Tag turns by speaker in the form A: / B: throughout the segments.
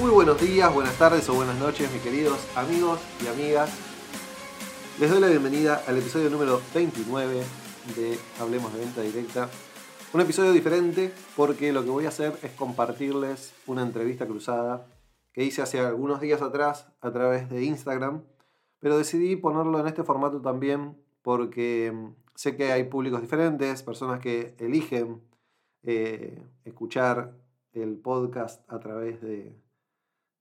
A: Muy buenos días, buenas tardes o buenas noches, mis queridos amigos y amigas. Les doy la bienvenida al episodio número 29 de Hablemos de Venta Directa. Un episodio diferente porque lo que voy a hacer es compartirles una entrevista cruzada que hice hace algunos días atrás a través de Instagram, pero decidí ponerlo en este formato también porque mm, sé que hay públicos diferentes, personas que eligen eh, escuchar el podcast a través de,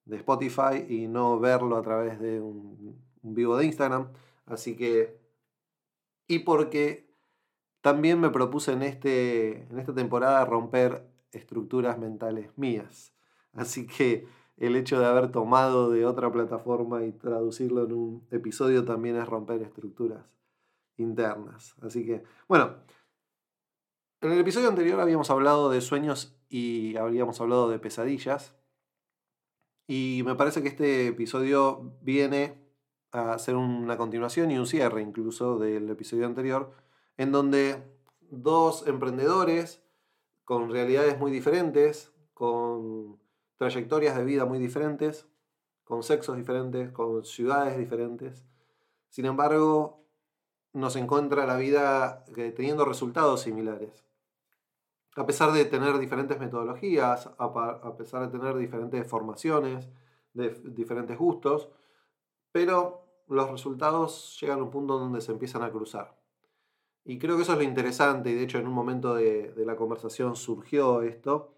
A: de Spotify y no verlo a través de un, vivo de Instagram. Así que, y porque también me propuse en, este, en esta temporada romper estructuras mentales mías. Así que el hecho de haber tomado de otra plataforma y traducirlo en un episodio también es romper estructuras internas. Así que, bueno, en el episodio anterior habíamos hablado de sueños y habíamos hablado de pesadillas. Y me parece que este episodio viene a ser una continuación y un cierre incluso del episodio anterior, en donde dos emprendedores con realidades muy diferentes, con trayectorias de vida muy diferentes, con sexos diferentes, con ciudades diferentes, sin embargo, nos encuentra la vida eh, teniendo resultados similares a pesar de tener diferentes metodologías, a, pesar de tener diferentes formaciones, de diferentes gustos, pero los resultados llegan a un punto donde se empiezan a cruzar. Y creo que eso es lo interesante, y de hecho en un momento de, de la conversación surgió esto,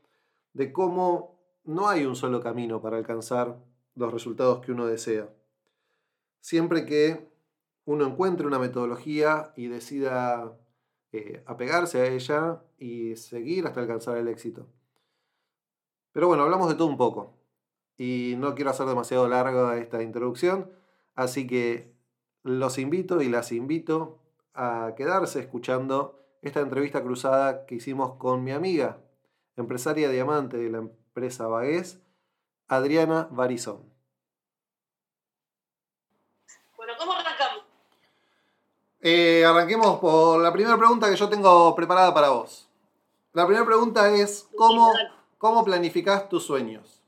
A: de cómo no hay un solo camino para alcanzar los resultados que uno desea. Siempre que uno encuentre una metodología y decida eh, apegarse a ella y seguir hasta alcanzar el éxito. Pero bueno, hablamos de todo un poco. Y no quiero hacer demasiado larga esta introducción, así que los invito y las invito a quedarse escuchando esta entrevista cruzada que hicimos con mi amiga, empresaria diamante de la empresa Bagués, Adriana Barizón. Eh, arranquemos por la primera pregunta que yo tengo preparada para vos. La primera pregunta es, ¿cómo, cómo planificás tus sueños?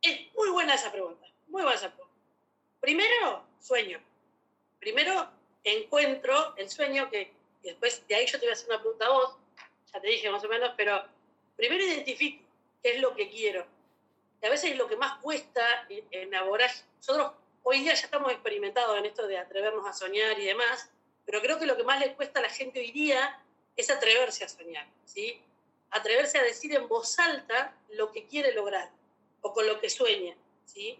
B: Es muy buena esa pregunta, muy buena esa pregunta. Primero, sueño. Primero, encuentro el sueño que después de ahí yo te voy a hacer una pregunta a vos, ya te dije más o menos, pero primero identifico qué es lo que quiero. Y a veces es lo que más cuesta elaborar. Nosotros hoy día ya estamos experimentados en esto de atrevernos a soñar y demás, pero creo que lo que más le cuesta a la gente hoy día es atreverse a soñar, ¿sí? Atreverse a decir en voz alta lo que quiere lograr o con lo que sueña, ¿sí?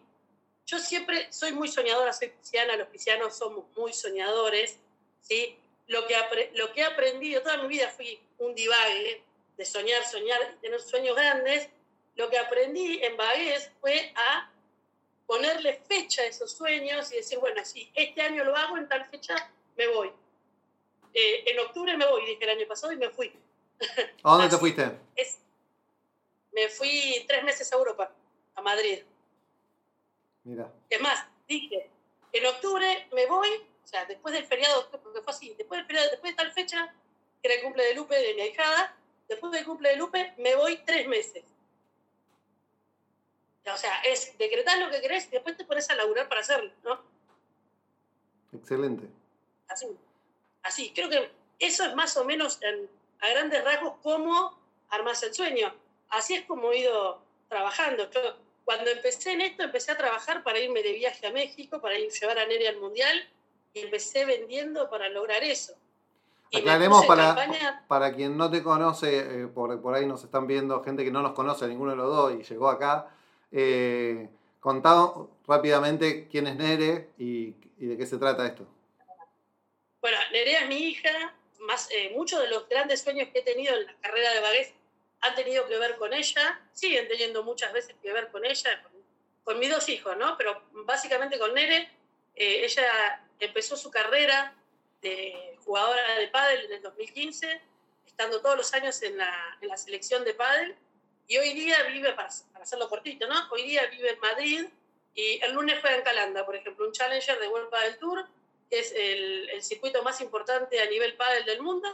B: Yo siempre soy muy soñadora, soy pisciana, los piscianos somos muy soñadores, ¿sí? Lo que, lo que he aprendido, toda mi vida fui un divague de soñar, soñar, tener sueños grandes. Lo que aprendí en Bagués fue a ponerle fecha a esos sueños y decir, bueno, si este año lo hago, en tal fecha me voy. Eh, en octubre me voy, dije el año pasado, y me fui.
A: ¿A dónde te fuiste?
B: me fui tres meses a Europa, a Madrid.
A: Mira.
B: Es más, dije, en octubre me voy, o sea, después del feriado, porque fue así, después del feriado, después de tal fecha, que era el cumple de Lupe, de mi ahijada, después del cumple de Lupe, me voy tres meses. O sea, es decretar lo que querés y después te pones a laburar para hacerlo, ¿no?
A: Excelente.
B: Así. Así, creo que eso es más o menos a grandes rasgos cómo armas el sueño. Así es como he ido trabajando. cuando empecé en esto, empecé a trabajar para irme de viaje a México, para ir llevar a Nere al Mundial, y empecé vendiendo para lograr eso.
A: Aclaremos para, para quien no te conoce, eh, por, por ahí nos están viendo gente que no nos conoce, ninguno de los dos, y llegó acá. Eh, rápidamente quién es Nere y, de qué se trata esto.
B: Bueno, Nerea es mi hija. Más, eh, muchos de los grandes sueños que he tenido en la carrera de Bagués han tenido que ver con ella, siguen teniendo muchas veces que ver con ella, con, mis dos hijos, ¿no? Pero básicamente con Nere, eh, ella empezó su carrera de jugadora de pádel en el 2015, estando todos los años en la, en la selección de pádel y hoy día vive, para, hacerlo cortito, ¿no? Hoy día vive en Madrid y el lunes juega en Calanda, por ejemplo, un Challenger de World Padel Tour, que es el, el circuito más importante a nivel pádel del mundo,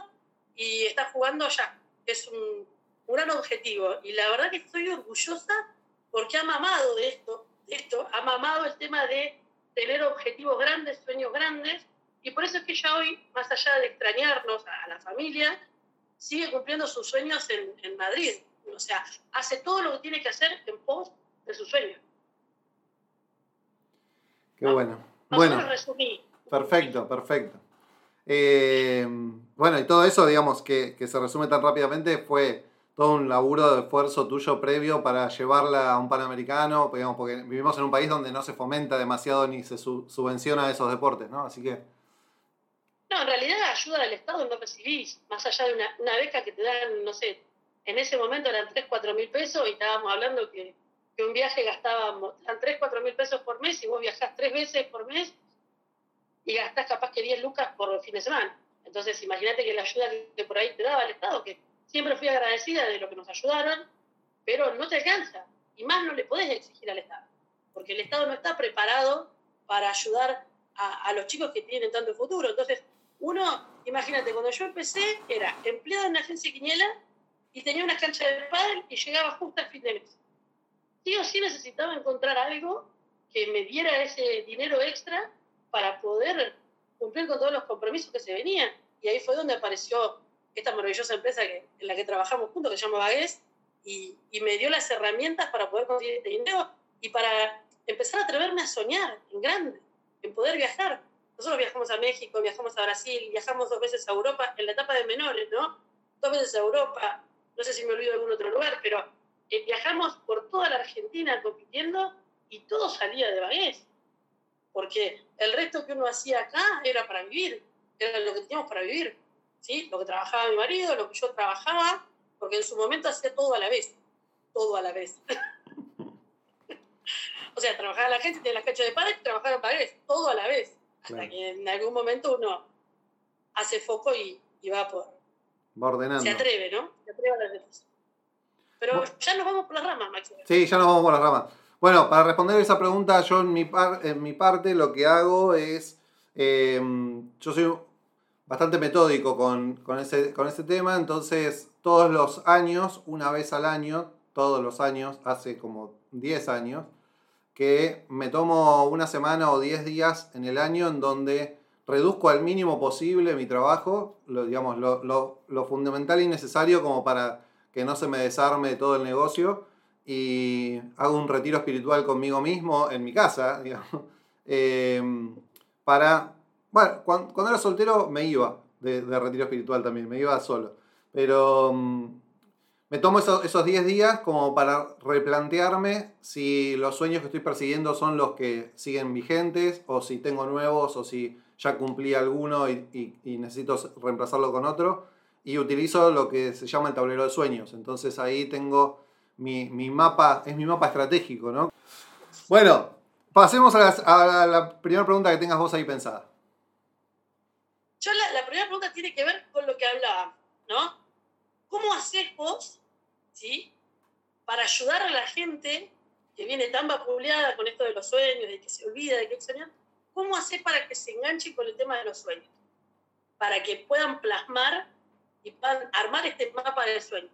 B: y está jugando allá, es un, un gran objetivo. Y la verdad que estoy orgullosa porque ha mamado de esto, de esto, ha mamado el tema de tener objetivos grandes, sueños grandes, y por eso es que ella hoy, más allá de extrañarnos a, la familia, sigue cumpliendo sus sueños en, en, Madrid. O sea, hace todo lo que tiene que hacer en pos de sus sueños.
A: Qué bueno. bueno, perfecto, perfecto. Eh, bueno, y todo eso, digamos, que, que se resume tan rápidamente, fue todo un laburo de esfuerzo tuyo previo para llevarla a un panamericano, digamos, porque vivimos en un país donde no se fomenta demasiado ni se subvenciona esos deportes, ¿no? Así que...
B: No, en realidad ayuda del Estado no recibís, más allá de una, beca que te dan, no sé, en ese momento eran 3, 4 mil pesos y estábamos hablando que, un viaje gastábamos, eran 3, 4 mil pesos por mes y vos viajás tres veces por mes y gastás capaz que 10 lucas por fin de semana. Entonces imagínate que la ayuda que por ahí te daba el Estado, que Siempre fui agradecida de lo que nos ayudaron, pero no te alcanza. Y más no le podés exigir al Estado, porque el Estado no está preparado para ayudar a, los chicos que tienen tanto futuro. Entonces, uno, imagínate, cuando yo empecé, era empleado en una agencia quiniela y tenía una cancha de pádel y llegaba justo al fin de mes. Sí o sí necesitaba encontrar algo que me diera ese dinero extra para poder cumplir con todos los compromisos que se venían. Y ahí fue donde apareció esta maravillosa empresa que, en la que trabajamos juntos, que se llama Vagues, y, y, me dio las herramientas para poder conseguir este dinero y para empezar a atreverme a soñar en grande, en poder viajar. Nosotros viajamos a México, viajamos a Brasil, viajamos dos veces a Europa, en la etapa de menores, ¿no? Dos veces a Europa, no sé si me olvido de algún otro lugar, pero eh, viajamos por toda la Argentina compitiendo y todo salía de Vagues. Porque el resto que uno hacía acá era para vivir, era lo que teníamos para vivir. ¿sí? Lo que trabajaba mi marido, lo que yo trabajaba, porque en su momento hacía todo a la vez, todo a la vez. o sea, trabajaba la gente, tenía la cancha de padres y trabajaba en paredes, todo a la vez. Hasta que en algún momento uno hace foco y, va por...
A: Va ordenando.
B: Se atreve, ¿no? Se atreve a las veces. Pero ya nos vamos por las ramas, Max.
A: Sí, ya nos vamos por las ramas. Bueno, para responder esa pregunta, yo en mi, en mi parte lo que hago es, eh, yo soy bastante metódico con, con, ese, con ese tema, entonces todos los años, una vez al año, todos los años, hace como 10 años, que me tomo una semana o 10 días en el año en donde reduzco al mínimo posible mi trabajo, lo, digamos, lo, fundamental y necesario como para que no se me desarme todo el negocio y hago un retiro espiritual conmigo mismo en mi casa, eh, para cuando, era soltero me iba de, retiro espiritual también, me iba solo. Pero mm, me tomo esos 10 días como para replantearme si los sueños que estoy persiguiendo son los que siguen vigentes o si tengo nuevos o si ya cumplí alguno y, necesito reemplazarlo con otro. Y utilizo lo que se llama el tablero de sueños. Entonces ahí tengo mi, mapa, es mi mapa estratégico, ¿no? Bueno, pasemos a la primera pregunta que tengas vos ahí pensada.
B: Yo la, primera pregunta tiene que ver con lo que hablaba, ¿no? ¿Cómo haces vos, ¿sí? Para ayudar a la gente que viene tan vapuleada con esto de los sueños, de que se olvida de que soñar, ¿cómo haces para que se enganche con el tema de los sueños? Para que puedan plasmar y puedan armar este mapa del sueño.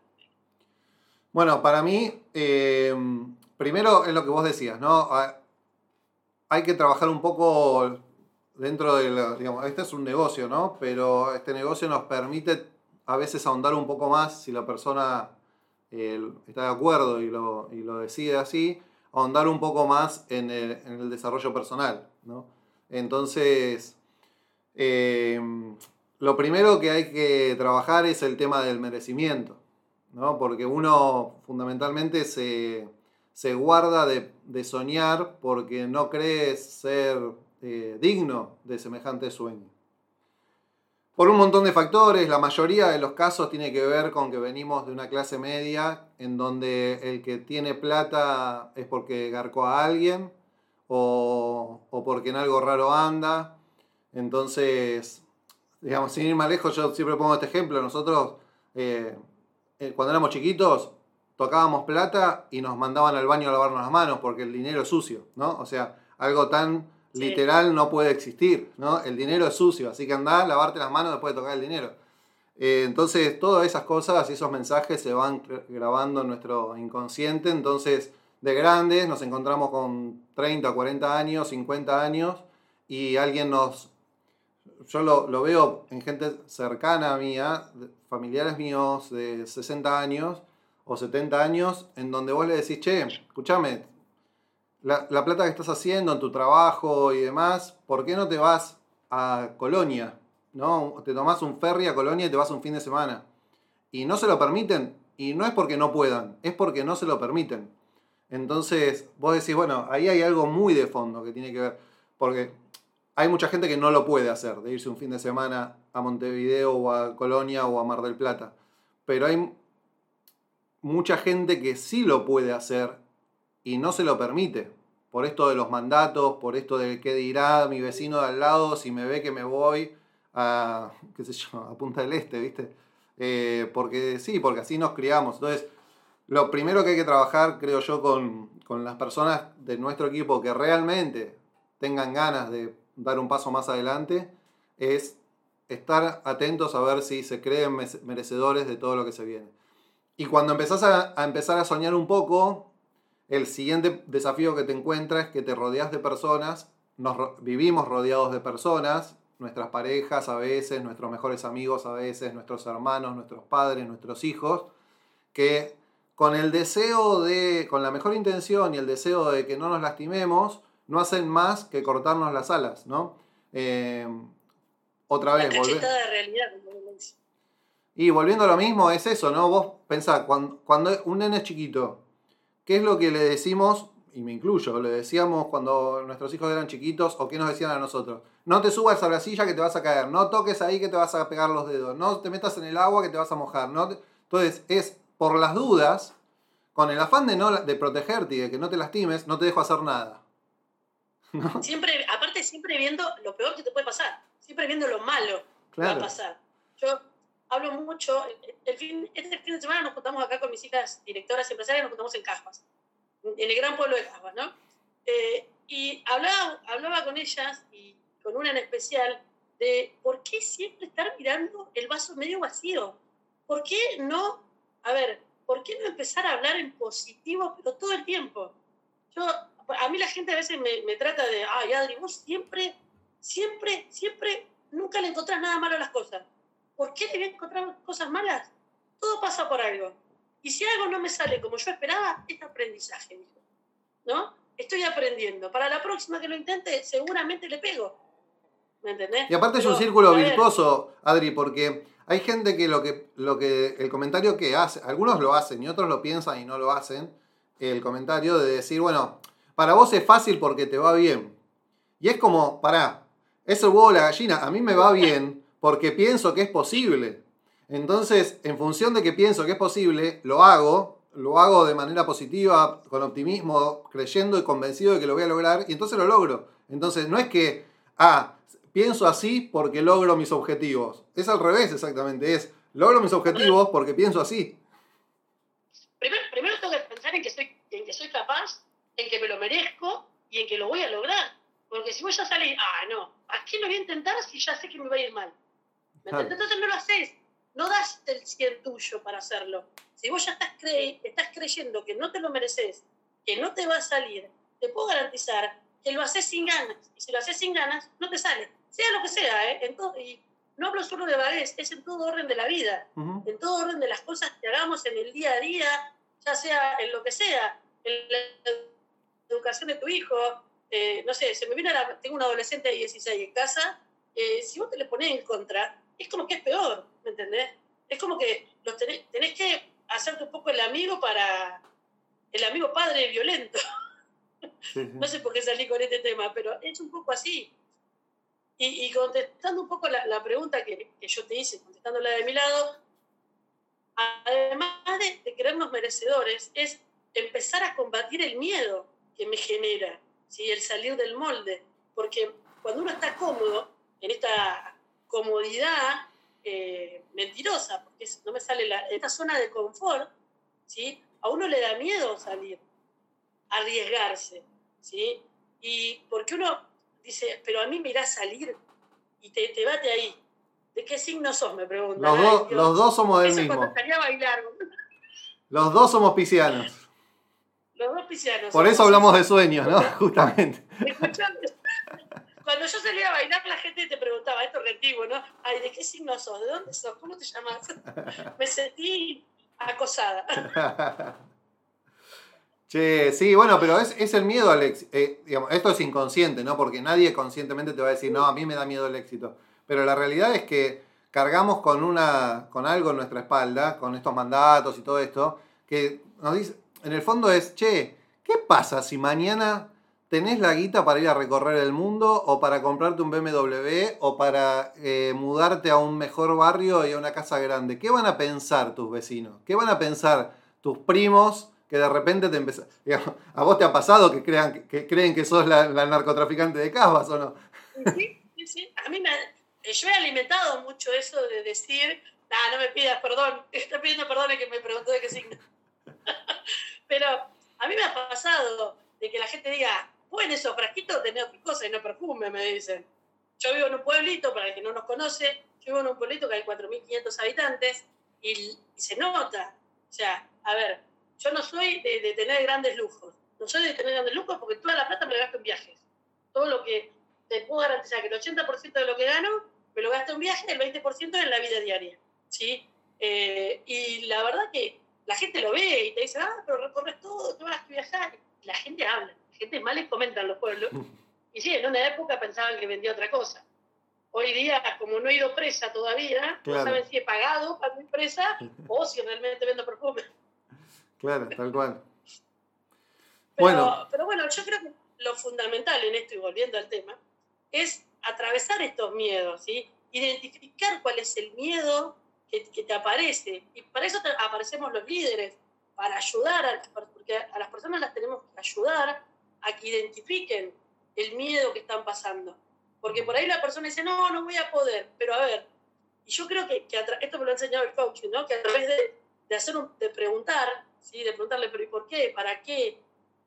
A: Bueno, para mí, eh, primero es lo que vos decías, ¿no? Hay que trabajar un poco dentro de la, digamos, este es un negocio, ¿no? Pero este negocio nos permite a veces ahondar un poco más si la persona eh, está de acuerdo y lo, y lo, decide así, ahondar un poco más en el, en el desarrollo personal, ¿no? Entonces, eh, lo primero que hay que trabajar es el tema del merecimiento, ¿no? Porque uno fundamentalmente se, se guarda de, de soñar porque no cree ser eh, digno de semejante sueño. Por un montón de factores, la mayoría de los casos tiene que ver con que venimos de una clase media en donde el que tiene plata es porque garcó a alguien o, porque en algo raro anda. Entonces, digamos, sin ir más lejos, yo siempre pongo este ejemplo. Nosotros, eh, eh, cuando éramos chiquitos, tocábamos plata y nos mandaban al baño a lavarnos las manos porque el dinero es sucio, ¿no? O sea, algo tan literal no puede existir, ¿no? El dinero es sucio, así que anda a lavarte las manos después de tocar el dinero. Eh, entonces, todas esas cosas y esos mensajes se van grabando en nuestro inconsciente. Entonces, de grandes nos encontramos con 30, 40 años, 50 años y alguien nos... Yo lo, lo veo en gente cercana a mía, familiares míos de 60 años o 70 años, en donde vos le decís, che, escúchame, la, la, plata que estás haciendo en tu trabajo y demás, ¿por qué no te vas a Colonia? ¿No? Te tomás un ferry a Colonia y te vas un fin de semana. Y no se lo permiten, y no es porque no puedan, es porque no se lo permiten. Entonces, vos decís, bueno, ahí hay algo muy de fondo que tiene que ver, porque hay mucha gente que no lo puede hacer, de irse un fin de semana a Montevideo o a Colonia o a Mar del Plata. Pero hay mucha gente que sí lo puede hacer y no se lo permite. Por esto de los mandatos, por esto de qué dirá mi vecino de al lado si me ve que me voy a, qué sé yo, a Punta del Este, ¿viste? Eh, porque sí, porque así nos criamos. Entonces, lo primero que hay que trabajar, creo yo, con, con las personas de nuestro equipo que realmente tengan ganas de dar un paso más adelante, es estar atentos a ver si se creen merecedores de todo lo que se viene. Y cuando empezás a, empezar a soñar un poco, el siguiente desafío que te encuentras es que te rodeas de personas, nos vivimos rodeados de personas, nuestras parejas a veces, nuestros mejores amigos a veces, nuestros hermanos, nuestros padres, nuestros hijos, que con el deseo de, con la mejor intención y el deseo de que no nos lastimemos, no hacen más que cortarnos las alas, ¿no? Eh, otra vez,
B: volver. de realidad.
A: Y volviendo a lo mismo, es eso, ¿no? Vos pensá, cuando, cuando un nene es chiquito, ¿qué es lo que le decimos? Y me incluyo, le decíamos cuando nuestros hijos eran chiquitos o qué nos decían a nosotros. No te subas a la silla que te vas a caer, no toques ahí que te vas a pegar los dedos, no te metas en el agua que te vas a mojar. No Entonces es por las dudas, con el afán de, no, de protegerte y de que no te lastimes, no te dejo hacer nada.
B: Siempre, aparte siempre viendo lo peor que te puede pasar, siempre viendo lo malo que va a pasar. Yo hablo mucho, el fin, este fin de semana nos juntamos acá con mis hijas directoras empresarias, nos juntamos en Cajas, en el gran pueblo de Cajas, ¿no? Eh, y hablaba, hablaba con ellas, y con una en especial, de por qué siempre estar mirando el vaso medio vacío. ¿Por qué no, a ver, por qué no empezar a hablar en positivo, pero todo el tiempo? Yo, a mí la gente a veces me, me trata de, ay, Adri, vos siempre, siempre, siempre, nunca le encontrás nada malo a las cosas. ¿por qué le voy a encontrar cosas malas? Todo pasa por algo. Y si algo no me sale como yo esperaba, es aprendizaje, dijo. ¿No? Estoy aprendiendo. Para la próxima que lo intente, seguramente le pego. ¿Me entendés?
A: Y aparte es un círculo virtuoso, Adri, porque hay gente que lo, que lo que el comentario que hace, algunos lo hacen y otros lo piensan y no lo hacen, el comentario de decir, bueno, para vos es fácil porque te va bien. Y es como, pará, es el huevo la gallina, a mí me va bien porque pienso que es posible. Entonces, en función de que pienso que es posible, lo hago, lo hago de manera positiva, con optimismo, creyendo y convencido de que lo voy a lograr, y entonces lo logro. Entonces, no es que, ah, pienso así porque logro mis objetivos. Es al revés exactamente, es, logro mis objetivos porque pienso así.
B: Primero, primero tengo que pensar en que, soy, en que soy capaz, en que me lo merezco y en que lo voy a lograr. Porque si vos ya salís, ah, no, ¿a qué lo voy a intentar si ya sé que me va a ir mal? Entonces no lo haces, no das el 100 tuyo para hacerlo. Si vos ya estás, estás creyendo que no te lo mereces, que no te va a salir, te puedo garantizar que lo haces sin ganas. Y si lo haces sin ganas, no te sale. Sea lo que sea, ¿eh? En todo, y no hablo solo de vaguez, es en todo orden de la vida, en todo orden de las cosas que hagamos en el día a día, ya sea en lo que sea, en la educación de tu hijo, eh, no sé, se me viene la, tengo un adolescente de 16 en casa, eh, si vos te le pones en contra, es como que es peor, ¿me entendés? Es como que los tenés, que hacerte un poco el amigo para el amigo padre violento. no sé por qué salí con este tema, pero es un poco así. Y, contestando un poco la, pregunta que, yo te hice, contestándola de mi lado, además de, de creernos merecedores, es empezar a combatir el miedo que me genera, ¿sí? el salir del molde. Porque cuando uno está cómodo en esta comodidad eh, mentirosa, porque no me sale la, esta zona de confort, ¿sí? a uno le da miedo salir, arriesgarse, ¿sí? Y porque uno dice, pero a mí me irá a salir y te, te bate ahí. ¿de qué signo sos? Me preguntan.
A: Los,
B: Ay, Dios.
A: los dos somos del
B: Eso
A: mismo.
B: cuando a bailar.
A: Los dos somos piscianos.
B: Los dos piscianos.
A: Por eso hablamos de sueños, ¿no? Justamente.
B: Cuando yo salía a bailar, la gente te preguntaba, esto es re antiguo, ¿no? Ay, ¿de qué signo sos? ¿De dónde sos? ¿Cómo te llamas? Me sentí acosada.
A: Che, sí, bueno, pero es, es el miedo al éxito. digamos, esto es inconsciente, ¿no? Porque nadie conscientemente te va a decir, no, a mí me da miedo el éxito. Pero la realidad es que cargamos con, una, con algo en nuestra espalda, con estos mandatos y todo esto, que nos dice, en el fondo es, che, ¿qué pasa si mañana tenés la guita para ir a recorrer el mundo o para comprarte un BMW o para eh, mudarte a un mejor barrio y a una casa grande? ¿Qué van a pensar tus vecinos? ¿Qué van a pensar tus primos? Que de repente te empezás. ¿A vos te ha pasado que, crean, que creen que sos la, la narcotraficante de Casbas o no?
B: Sí, sí, sí. A mí me, yo he alimentado mucho eso de decir, nah, no me pidas perdón, está pidiendo perdón el que me preguntó de qué signo. Pero a mí me ha pasado de que la gente diga, en esos frasquitos tenés cosa y no perfume, me dicen. Yo vivo en un pueblito, para el que no nos conoce, yo vivo en un pueblito que hay 4.500 habitantes y, y se nota. O sea, a ver, yo no soy de, de, tener grandes lujos. No soy de tener grandes lujos porque toda la plata me la gasto en viajes. Todo lo que te puedo garantizar que el 80% de lo que gano me lo gasto en viajes, el 20% en la vida diaria. ¿sí? Eh, y la verdad que la gente lo ve y te dice, ah, pero recorres todo, tú vas a viajar. Y la gente habla, la gente mal les comenta en los pueblos. Y sí, en una época pensaban que vendía otra cosa. Hoy día, como no he ido presa todavía,
A: Claro.
B: no saben si he pagado para mi presa o si realmente vendo perfume.
A: Claro, tal cual.
B: Pero
A: Bueno.
B: pero bueno, yo creo que lo fundamental en esto, y volviendo al tema, es atravesar estos miedos, ¿sí? identificar cuál es el miedo que, que te aparece. Y para eso te- aparecemos los líderes, para ayudar, a las, porque a las personas las tenemos que ayudar a que identifiquen el miedo que están pasando. Porque por ahí la persona dice, no, no voy a poder, pero a ver, y yo creo que, que esto me lo ha enseñado el coaching, ¿no? que a través de, de hacer un- de preguntar, ¿sí? de preguntarle, pero ¿y por qué? ¿Para qué?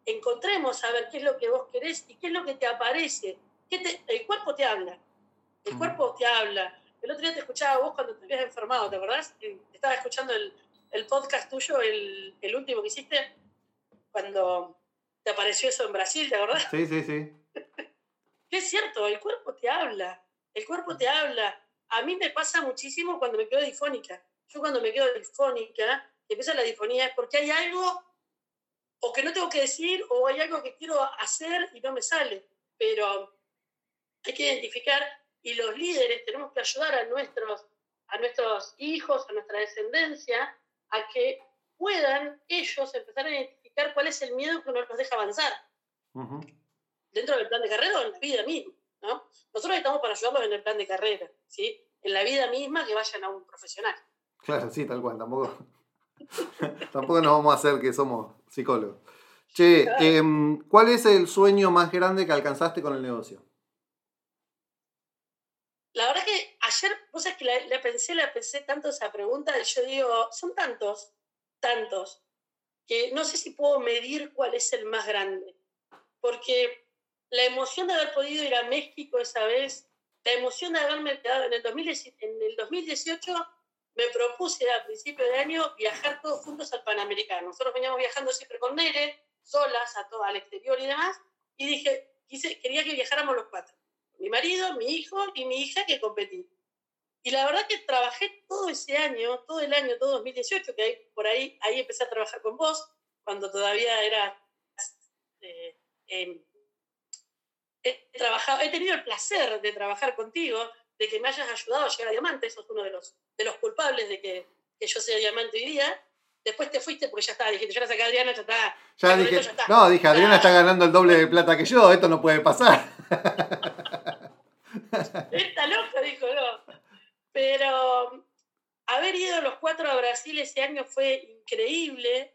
B: Encontremos a ver qué es lo que vos querés y qué es lo que te aparece. ¿Qué te- el cuerpo te habla, el
A: Mm.
B: cuerpo te habla. El otro día te escuchaba vos cuando te habías enfermado, ¿te acordás? Eh, Estaba escuchando el, el podcast tuyo, el, el último que hiciste, cuando te apareció eso en Brasil, ¿te acordás?
A: Sí, sí, sí.
B: Que es cierto, el cuerpo te habla, el cuerpo te habla. A mí me pasa muchísimo cuando me quedo difónica. Yo cuando me quedo difónica, y empieza la difonía, es porque hay algo o que no tengo que decir o hay algo que quiero hacer y no me sale. Pero hay que identificar y los líderes tenemos que ayudar a nuestros, a nuestros hijos, a nuestra descendencia, a que puedan ellos empezar a identificar cuál es el miedo que no los deja avanzar dentro del plan de carrera o en la vida misma, ¿no? Nosotros estamos para ayudarlos en el plan de carrera, ¿sí? En la vida misma que vayan a un profesional.
A: Claro, sí, tal cual. Tampoco, tampoco nos vamos a hacer que somos psicólogos. Che, em, ¿cuál es el sueño más grande que alcanzaste con el negocio?
B: La verdad que ayer, vos sabés que la, la pensé, la pensé tanto esa pregunta, yo digo, son tantos, tantos, que no sé si puedo medir cuál es el más grande. Porque la emoción de haber podido ir a México esa vez, la emoción de haberme quedado en el, 2010 en el 2018, me propuse a principio de año viajar todos juntos al Panamericano. Nosotros veníamos viajando siempre con Nere, solas, a todo, al exterior y demás, y dije, quise, quería que viajáramos los cuatro mi marido, mi hijo y mi hija que competí. Y la verdad que trabajé todo ese año, todo el año, todo 2018, que ahí, por ahí, ahí empecé a trabajar con vos, cuando todavía era... eh, eh, he, trabajado, he tenido el placer de trabajar contigo, de que me hayas ayudado a llegar a diamante, sos uno de los, de los culpables de que, que yo sea diamante hoy día. Después te fuiste porque ya está, dijiste, ya la saqué a Adriana, ya está.
A: Ya dije,
B: esto ya está.
A: no, dije, Adriana está ganando el doble de plata que yo, esto no puede pasar.
B: Está loca, dijo, no. Pero haber ido los cuatro a Brasil ese año fue increíble.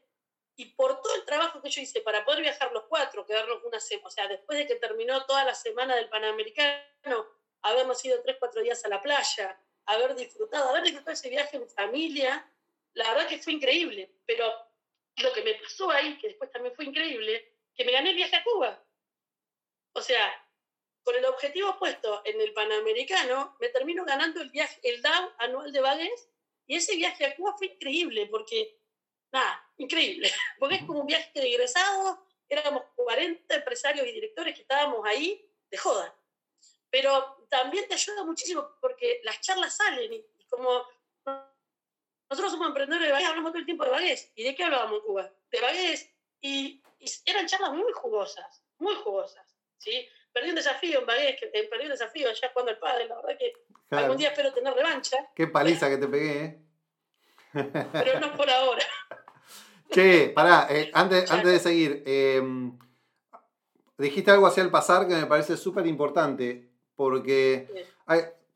B: Y por todo el trabajo que yo hice para poder viajar los cuatro, quedarnos una semana, o sea, después de que terminó toda la semana del Panamericano, habernos ido tres, cuatro días a la playa, haber disfrutado, haber disfrutado ese viaje en familia, la verdad que fue increíble. Pero lo que me pasó ahí, que después también fue increíble, que me gané el viaje a Cuba. O sea, con el objetivo puesto en el Panamericano, me termino ganando el viaje, el DAO anual de Bagués, y ese viaje a Cuba fue increíble, porque, nada, increíble, porque es como un viaje de egresados, éramos 40 empresarios y directores que estábamos ahí de joda. Pero también te ayuda muchísimo porque las charlas salen y, como nosotros somos emprendedores de Bagués, hablamos todo el tiempo de Bagués. ¿Y de qué hablábamos en Cuba? De Bagués. Y, eran charlas muy jugosas, muy jugosas. ¿sí? Perdí un desafío en Bagués, que, eh, perdí un desafío allá cuando el padre, la verdad que algún día espero tener revancha.
A: Qué paliza que te pegué, ¿eh?
B: Pero no por ahora.
A: Che, pará, eh, antes, antes de seguir, em, dijiste algo hacia el pasar que me parece súper importante, porque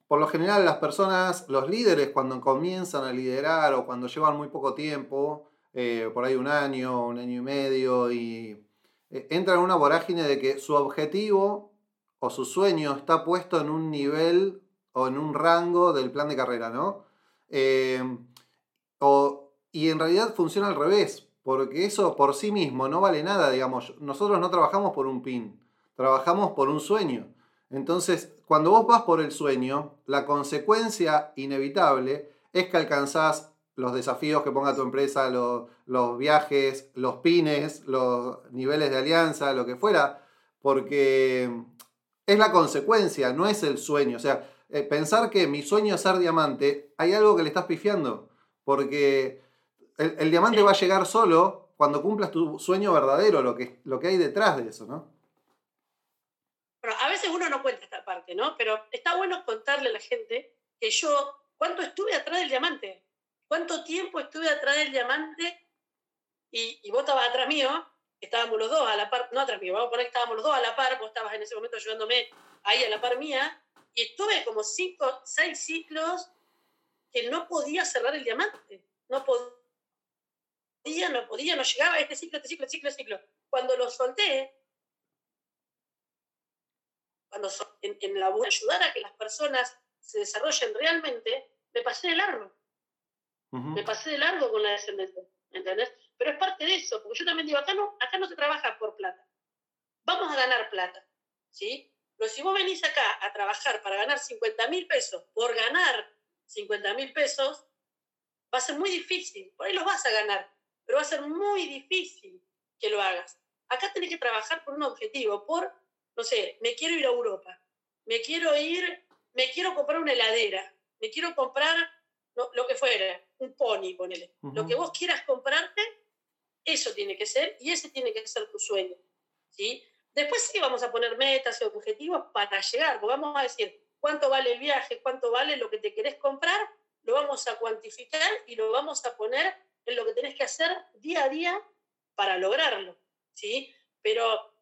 A: por lo general las personas, los líderes, cuando comienzan a liderar o cuando llevan muy poco tiempo, eh, por ahí un año, un año y medio, y eh, entran en una vorágine de que su objetivo o su sueño está puesto en un nivel o en un rango del plan de carrera, ¿no? Em, y en realidad funciona al revés porque eso por sí mismo no vale nada, digamos. Nosotros no trabajamos por un pin, trabajamos por un sueño. Entonces, cuando vos vas por el sueño, la consecuencia inevitable es que alcanzás los desafíos que ponga tu empresa, los, viajes, los pines, los niveles de alianza, lo que fuera, porque es la consecuencia, no es el sueño. O sea, eh, pensar que mi sueño es ser diamante, hay algo que le estás pifiando, porque el, diamante va a llegar solo cuando cumplas tu sueño verdadero, lo que, lo que hay detrás de eso, ¿no?
B: A veces uno no cuenta esta parte, ¿no? Pero está bueno contarle a la gente que yo, ¿cuánto estuve atrás del diamante? ¿Cuánto tiempo estuve atrás del diamante? Y, y vos estabas atrás mío, estábamos los dos a la par, no atrás mío, vamos a poner que estábamos los dos a la par, vos estabas en ese momento ayudándome ahí a la par mía, y estuve como cinco, seis ciclos que no podía cerrar el diamante, no podía no podía, no llegaba este ciclo, este ciclo, este ciclo, este ciclo. Cuando lo solté, cuando en, en la ayudar a que las personas se desarrollen realmente, me pasé de largo. Me pasé de largo con la descendencia, ¿entendés? Pero es parte de eso, porque yo también digo, acá no, acá no se trabaja por plata. Vamos a ganar plata, ¿sí? Pero si vos venís acá a trabajar para ganar 50 mil pesos, por ganar 50 mil pesos, va a ser muy difícil. Por ahí los vas a ganar, pero va a ser muy difícil que lo hagas. Acá tenés que trabajar por un objetivo, por, no sé, me quiero ir a Europa, me quiero ir, me quiero comprar una heladera, me quiero comprar lo que fuera, un pony, ponele. Lo que vos quieras comprarte, eso tiene que ser y ese tiene que ser tu sueño. ¿sí? Después sí vamos a poner metas y objetivos para llegar, vamos a decir cuánto vale el viaje, cuánto vale lo que te querés comprar, lo vamos a cuantificar y lo vamos a poner en lo que tenés que hacer día a día para lograrlo, ¿sí? Pero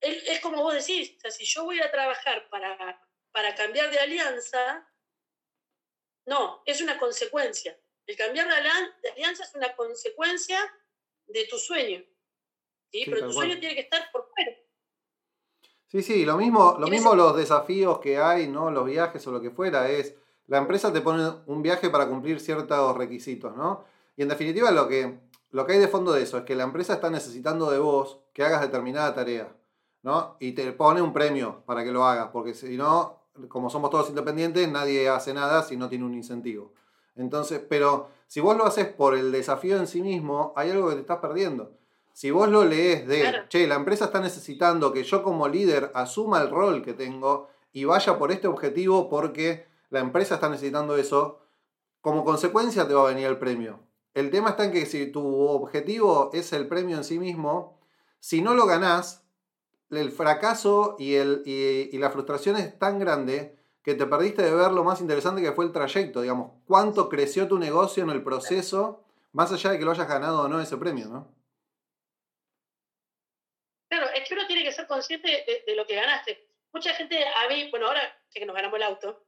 B: es, como vos decís, si yo voy a trabajar para, para cambiar de alianza, no, es una consecuencia. El cambiar de, alianza es una consecuencia de tu sueño, ¿sí? Pero tu sueño tiene que estar por fuera.
A: Sí, sí, lo mismo, lo mismo los desafíos que hay, ¿no? Los viajes o lo que fuera, es la empresa te pone un viaje para cumplir ciertos requisitos, ¿no? Y en definitiva lo que, lo que hay de fondo de eso es que la empresa está necesitando de vos que hagas determinada tarea, ¿no? Y te pone un premio para que lo hagas, porque si no, como somos todos independientes, nadie hace nada si no tiene un incentivo. Entonces, pero si vos lo haces por el desafío en sí mismo, hay algo que te estás perdiendo. Si vos lo lees de, che, la empresa está necesitando que yo como líder asuma el rol que tengo y vaya por este objetivo porque la empresa está necesitando eso, como consecuencia te va a venir el premio. El tema está en que si tu objetivo es el premio en sí mismo, si no lo ganás, el fracaso y, el, y, la frustración es tan grande que te perdiste de ver lo más interesante que fue el trayecto, digamos, cuánto creció tu negocio en el proceso, más allá de que lo hayas ganado o no ese premio, ¿no?
B: Claro, es que uno tiene que ser consciente de, lo que ganaste. Mucha gente, a mí, bueno, ahora que nos ganamos el auto,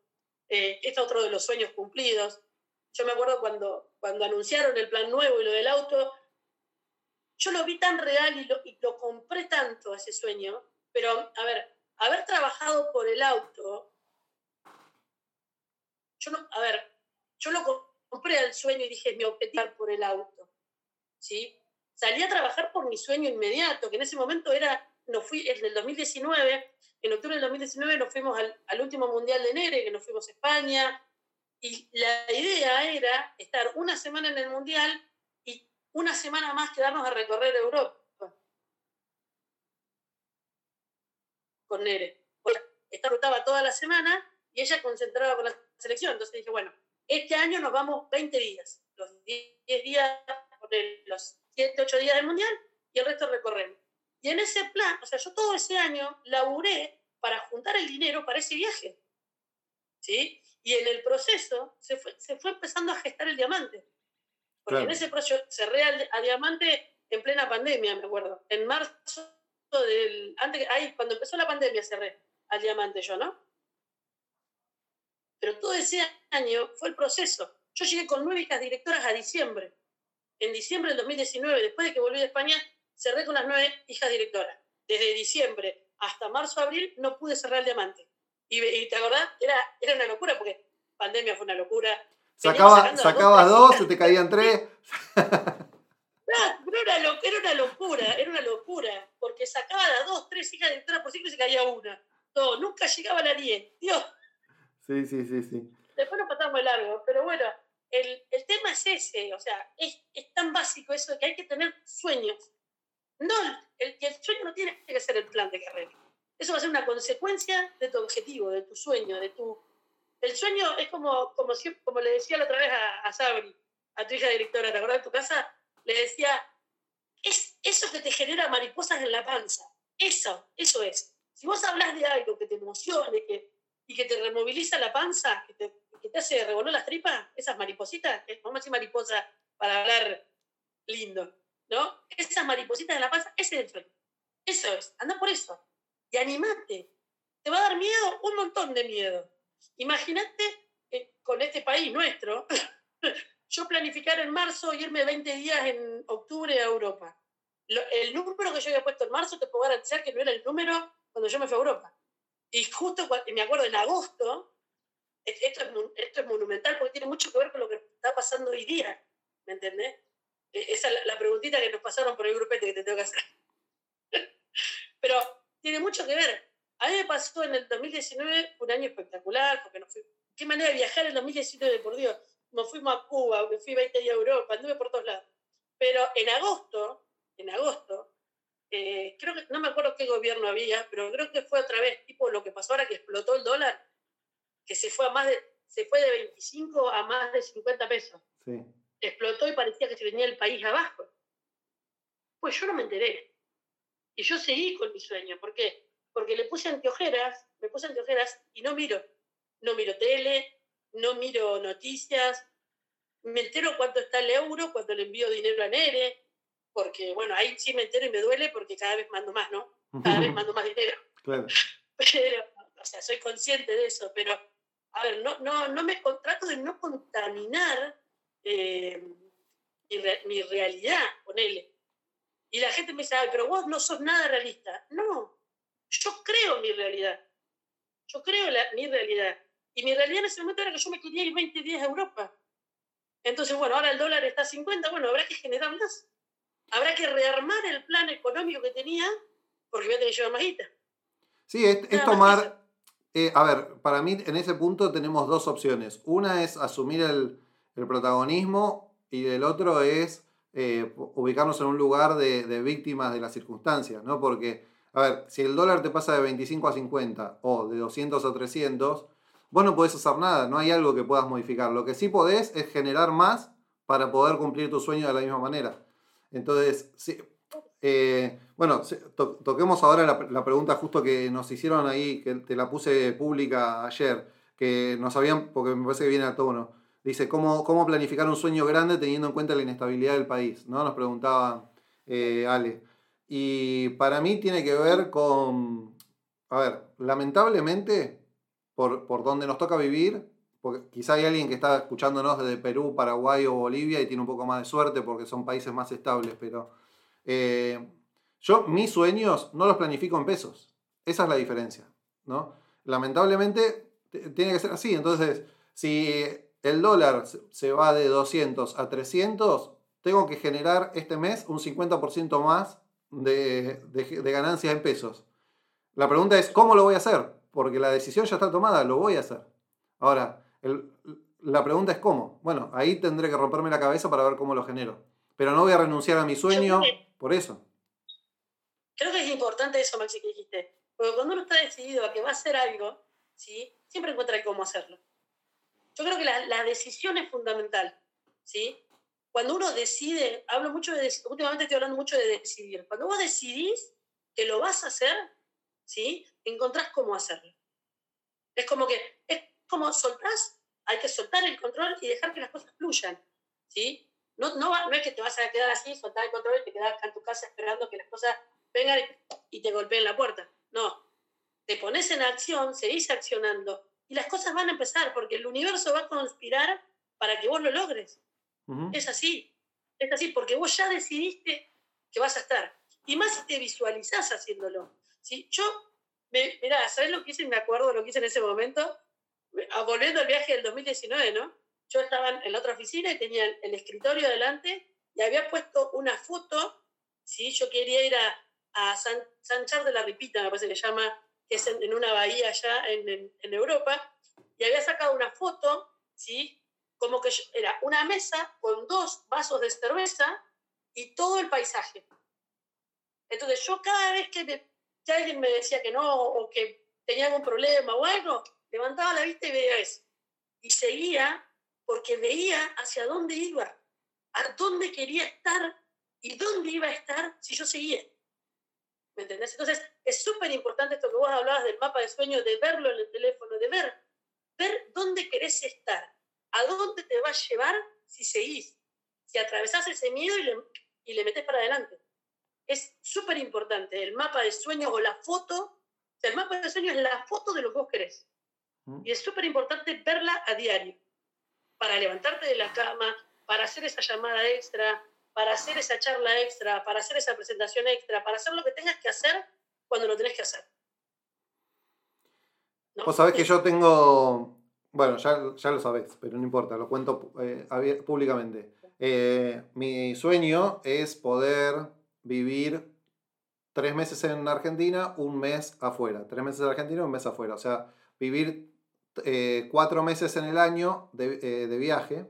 B: eh, es otro de los sueños cumplidos. Yo me acuerdo cuando, cuando anunciaron el plan nuevo y lo del auto, yo lo vi tan real y lo, y lo compré tanto ese sueño, pero a ver, haber trabajado por el auto, yo no, a ver, yo lo compré al sueño y dije, mi objetivo por el auto, ¿sí? Salí a trabajar por mi sueño inmediato, que en ese momento era nos fui, en el 2019, en octubre del 2019 nos fuimos al, al último Mundial de Nere, que nos fuimos a España, y la idea era estar una semana en el Mundial una semana más quedarnos a recorrer Europa. Con Nere. esta rotaba toda la semana y ella concentraba con la selección. Entonces dije, bueno, este año nos vamos 20 días. Los 10 días, los 7, 8 días del Mundial y el resto recorremos. Y en ese plan, o sea, yo todo ese año laburé para juntar el dinero para ese viaje. ¿Sí? Y en el proceso se fue, se fue empezando a gestar el diamante. Porque en ese proceso cerré a diamante en plena pandemia, me acuerdo. En marzo del. Antes, ahí, cuando empezó la pandemia, cerré al diamante yo, ¿no? Pero todo ese año fue el proceso. Yo llegué con nueve hijas directoras a diciembre. En diciembre del 2019, después de que volví de España, cerré con las nueve hijas directoras. Desde diciembre hasta marzo, abril, no pude cerrar el diamante. Y, te acordás, era, era una locura porque pandemia fue una locura.
A: Sacaba, sacabas dos, se te caían tres.
B: Era, una, era una locura, era una locura, porque sacaba las dos, tres hijas directoras por cinco y se caía una. No, nunca llegaba a la diez. Dios.
A: Sí, sí, sí, sí.
B: Después nos pasamos de largo, pero bueno, el, el, tema es ese, o sea, es, es, tan básico eso que hay que tener sueños. No, el, el sueño no tiene que ser el plan de carrera. Eso va a ser una consecuencia de tu objetivo, de tu sueño, de tu... El sueño es como, como, como le decía la otra vez a, a Sabri, a tu hija directora, ¿te acuerdas de tu casa? Le decía, es eso que te genera mariposas en la panza. Eso, eso es. Si vos hablas de algo que te emocione que, y que te removiliza la panza, que te, que te hace revolver las tripas, esas maripositas, vamos a decir mariposa para hablar lindo, ¿no? Esas maripositas en la panza, ese es el sueño. Eso es, anda por eso y animate. Te va a dar miedo, un montón de miedo. Imagínate eh, con este país nuestro, yo planificar en marzo irme 20 días en octubre a Europa. el número que yo había puesto en marzo te puedo garantizar que no era el número cuando yo me fui a Europa. Y justo me acuerdo en agosto, esto es, esto es monumental porque tiene mucho que ver con lo que está pasando hoy día. ¿Me entendés? E, esa es la, preguntita que nos pasaron por el grupete que te tengo que hacer. Pero tiene mucho que ver. A mí me pasó en el 2019 un año espectacular, porque no fui, qué manera de viajar en el 2019, por Dios. Nos fuimos a Cuba, me fui 20 días a Europa, anduve por todos lados. Pero en agosto, en agosto, eh, creo que, no me acuerdo qué gobierno había, pero creo que fue otra vez, tipo lo que pasó ahora que explotó el dólar, que se fue a más de, se fue de 25 a más de 50 pesos. Sí. Explotó y parecía que se venía el país abajo. Pues yo no me enteré. Y yo seguí con mi sueño. ¿Por qué? Porque le puse anteojeras, me puse anteojeras y no miro. No miro tele, no miro noticias. Me entero cuánto está el euro cuando le envío dinero a Nere. Porque, bueno, ahí sí me entero y me duele porque cada vez mando más, ¿no? Cada vez mando más dinero. Claro. Pero, o sea, soy consciente de eso, pero, a ver, no, no, no me trato de no contaminar eh, mi, mi realidad con él. Y la gente me dice, pero vos no sos nada realista. No, yo creo mi realidad. Yo creo la, mi realidad. Y mi realidad en ese momento era que yo me quería ir 20 días a Europa. Entonces, bueno, ahora el dólar está a 50, bueno, habrá que generar más. Habrá que rearmar el plan económico que tenía porque voy a tener que llevar más guita.
A: Sí, es, tomar... Eh, a ver, para mí en ese punto tenemos dos opciones. Una es asumir el, el protagonismo y el otro es eh, ubicarnos en un lugar de, víctimas de las circunstancias, ¿no? Porque, a ver, si el dólar te pasa de 25 a 50 o de 200 a 300, vos no podés hacer nada, no hay algo que puedas modificar. Lo que sí podés es generar más para poder cumplir tu sueño de la misma manera. Entonces, eh, bueno, toquemos ahora la, pregunta justo que nos hicieron ahí, que te la puse pública ayer, que no sabían, porque me parece que viene a tono. Dice, ¿cómo, ¿cómo planificar un sueño grande teniendo en cuenta la inestabilidad del país? ¿no? Nos preguntaba eh, Ale. Y para mí tiene que ver con, a ver, lamentablemente, por, por donde nos toca vivir, porque quizá hay alguien que está escuchándonos desde Perú, Paraguay o Bolivia y tiene un poco más de suerte porque son países más estables, pero eh, yo mis sueños no los planifico en pesos. Esa es la diferencia, ¿no? Lamentablemente tiene que ser así. Entonces, si el dólar se va de 200 a 300, tengo que generar este mes un 50% más de, de ganancias en pesos. La pregunta es, ¿cómo lo voy a hacer? Porque la decisión ya está tomada, lo voy a hacer. Ahora, el, la pregunta es cómo. Bueno, ahí tendré que romperme la cabeza para ver cómo lo genero. Pero no voy a renunciar a mi sueño por eso.
B: Creo que es importante eso, Maxi, que dijiste. Porque cuando uno está decidido a que va a hacer algo, ¿sí? siempre encuentra cómo hacerlo. Yo creo que la, decisión es fundamental. ¿sí? Cuando uno decide, hablo mucho de, últimamente estoy hablando mucho de decidir. Cuando vos decidís que lo vas a hacer, ¿sí? encontrás cómo hacerlo. Es como que, es como soltás hay que soltar el control y dejar que las cosas fluyan, ¿sí? No, no, no es que te vas a quedar así, soltar el control y te quedas en tu casa esperando que las cosas vengan y te golpeen la puerta. No, te pones en acción, seguís accionando y las cosas van a empezar porque el universo va a conspirar para que vos lo logres. Es así, es así, porque vos ya decidiste que vas a estar. Y más si te visualizás haciéndolo. ¿sí? Yo, mira, ¿sabes lo que hice? Me acuerdo lo que hice en ese momento Ah, volviendo al viaje del 2019, ¿no? Yo estaba en la otra oficina y tenía el escritorio delante y había puesto una foto, ¿sí? Yo quería ir a, a San, de la Ripita, me parece que se llama, que es en, una bahía allá en, en, Europa, y había sacado una foto, ¿sí? Como que era una mesa con dos vasos de cerveza y todo el paisaje. Entonces yo cada vez que, que alguien me decía que no o que tenía algún problema o algo, levantaba la vista y veía eso. Y seguía porque veía hacia dónde iba, a dónde quería estar y dónde iba a estar si yo seguía. ¿Me entendés? Entonces, es súper importante esto que vos hablabas del mapa de sueño, de verlo en el teléfono, de ver, ver dónde querés estar, a dónde te va a llevar si seguís, si atravesás ese miedo y le, y le metes para adelante. Es súper importante el mapa de sueño o la foto. O sea, el mapa de sueño es la foto de lo que vos querés. Y es súper importante verla a diario, para levantarte de la cama, para hacer esa llamada extra, para hacer esa charla extra, para hacer esa presentación extra, para hacer lo que tengas que hacer cuando lo tenés que hacer.
A: ¿No? Vos sabés que yo tengo, bueno, ya, ya lo sabés, pero no importa, lo cuento eh, públicamente. Eh, mi sueño es poder vivir tres meses en Argentina, un mes afuera. Tres meses en Argentina, un mes afuera. O sea, vivir eh, cuatro meses en el año de, eh, viaje.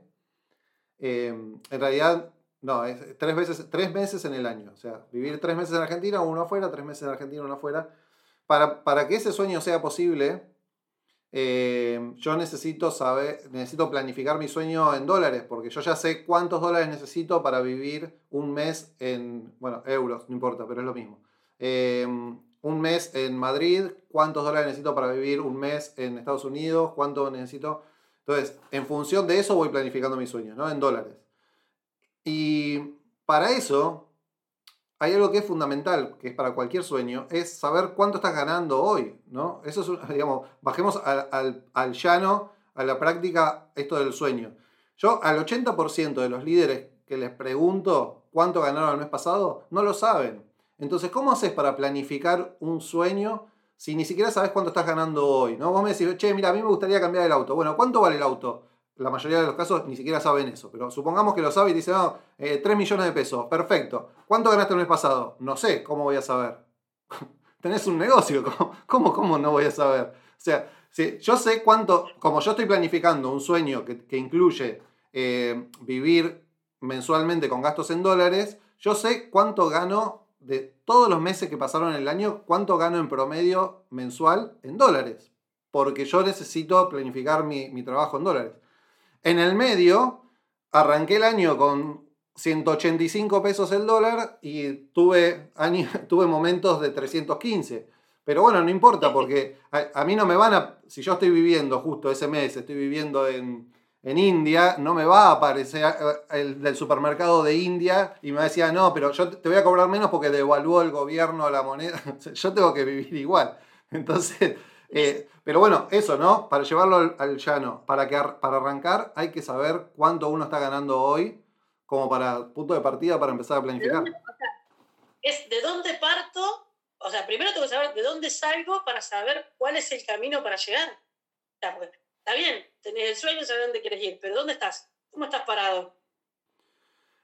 A: En realidad, no, es tres, veces, tres meses en el año. O sea, vivir tres meses en Argentina, uno afuera, tres meses en Argentina, uno afuera. Para, para que ese sueño sea posible, yo necesito saber, necesito planificar mi sueño en dólares, porque yo ya sé cuántos dólares necesito para vivir un mes en, bueno, euros, no importa, pero es lo mismo un mes en Madrid, cuántos dólares necesito para vivir un mes en Estados Unidos, cuánto necesito. Entonces, en función de eso voy planificando mis sueños, ¿no? En dólares. Y para eso, hay algo que es fundamental, que es para cualquier sueño, es saber cuánto estás ganando hoy, ¿no? Eso es, digamos, bajemos al, al llano, a la práctica, esto del sueño. Yo al 80% de los líderes que les pregunto cuánto ganaron el mes pasado, no lo saben. Entonces, ¿cómo haces para planificar un sueño si ni siquiera sabes cuánto estás ganando hoy? ¿no? Vos me decís, che, mira, a mí me gustaría cambiar el auto. Bueno, ¿cuánto vale el auto? La mayoría de los casos ni siquiera saben eso, pero supongamos que lo sabe y dice, no, 3 eh, millones de pesos, perfecto. ¿Cuánto ganaste el mes pasado? No sé, ¿cómo voy a saber? Tenés un negocio, ¿cómo, cómo, no voy a saber? O sea, si yo sé cuánto, como yo estoy planificando un sueño que, incluye eh, vivir mensualmente con gastos en dólares, yo sé cuánto gano de todos los meses que pasaron en el año, cuánto gano en promedio mensual en dólares. Porque yo necesito planificar mi, trabajo en dólares. En el medio, arranqué el año con 185 pesos el dólar y tuve, tuve momentos de 315. Pero bueno, no importa porque a, mí no me van a, si yo estoy viviendo justo ese mes, estoy viviendo en, en India, no me va a aparecer eh, el del supermercado de India y me decía, no, pero yo te voy a cobrar menos porque devaluó el gobierno la moneda. yo tengo que vivir igual. Entonces, eh, pero bueno, eso, ¿no? Para llevarlo al, llano, para, que, para arrancar hay que saber cuánto uno está ganando hoy como para punto de partida para empezar a planificar.
B: es de dónde parto, o sea, primero tengo que saber de dónde salgo para saber cuál es el camino para llegar. Está bien, tenés el sueño, sabes dónde quieres ir, pero ¿dónde estás? ¿Cómo estás parado?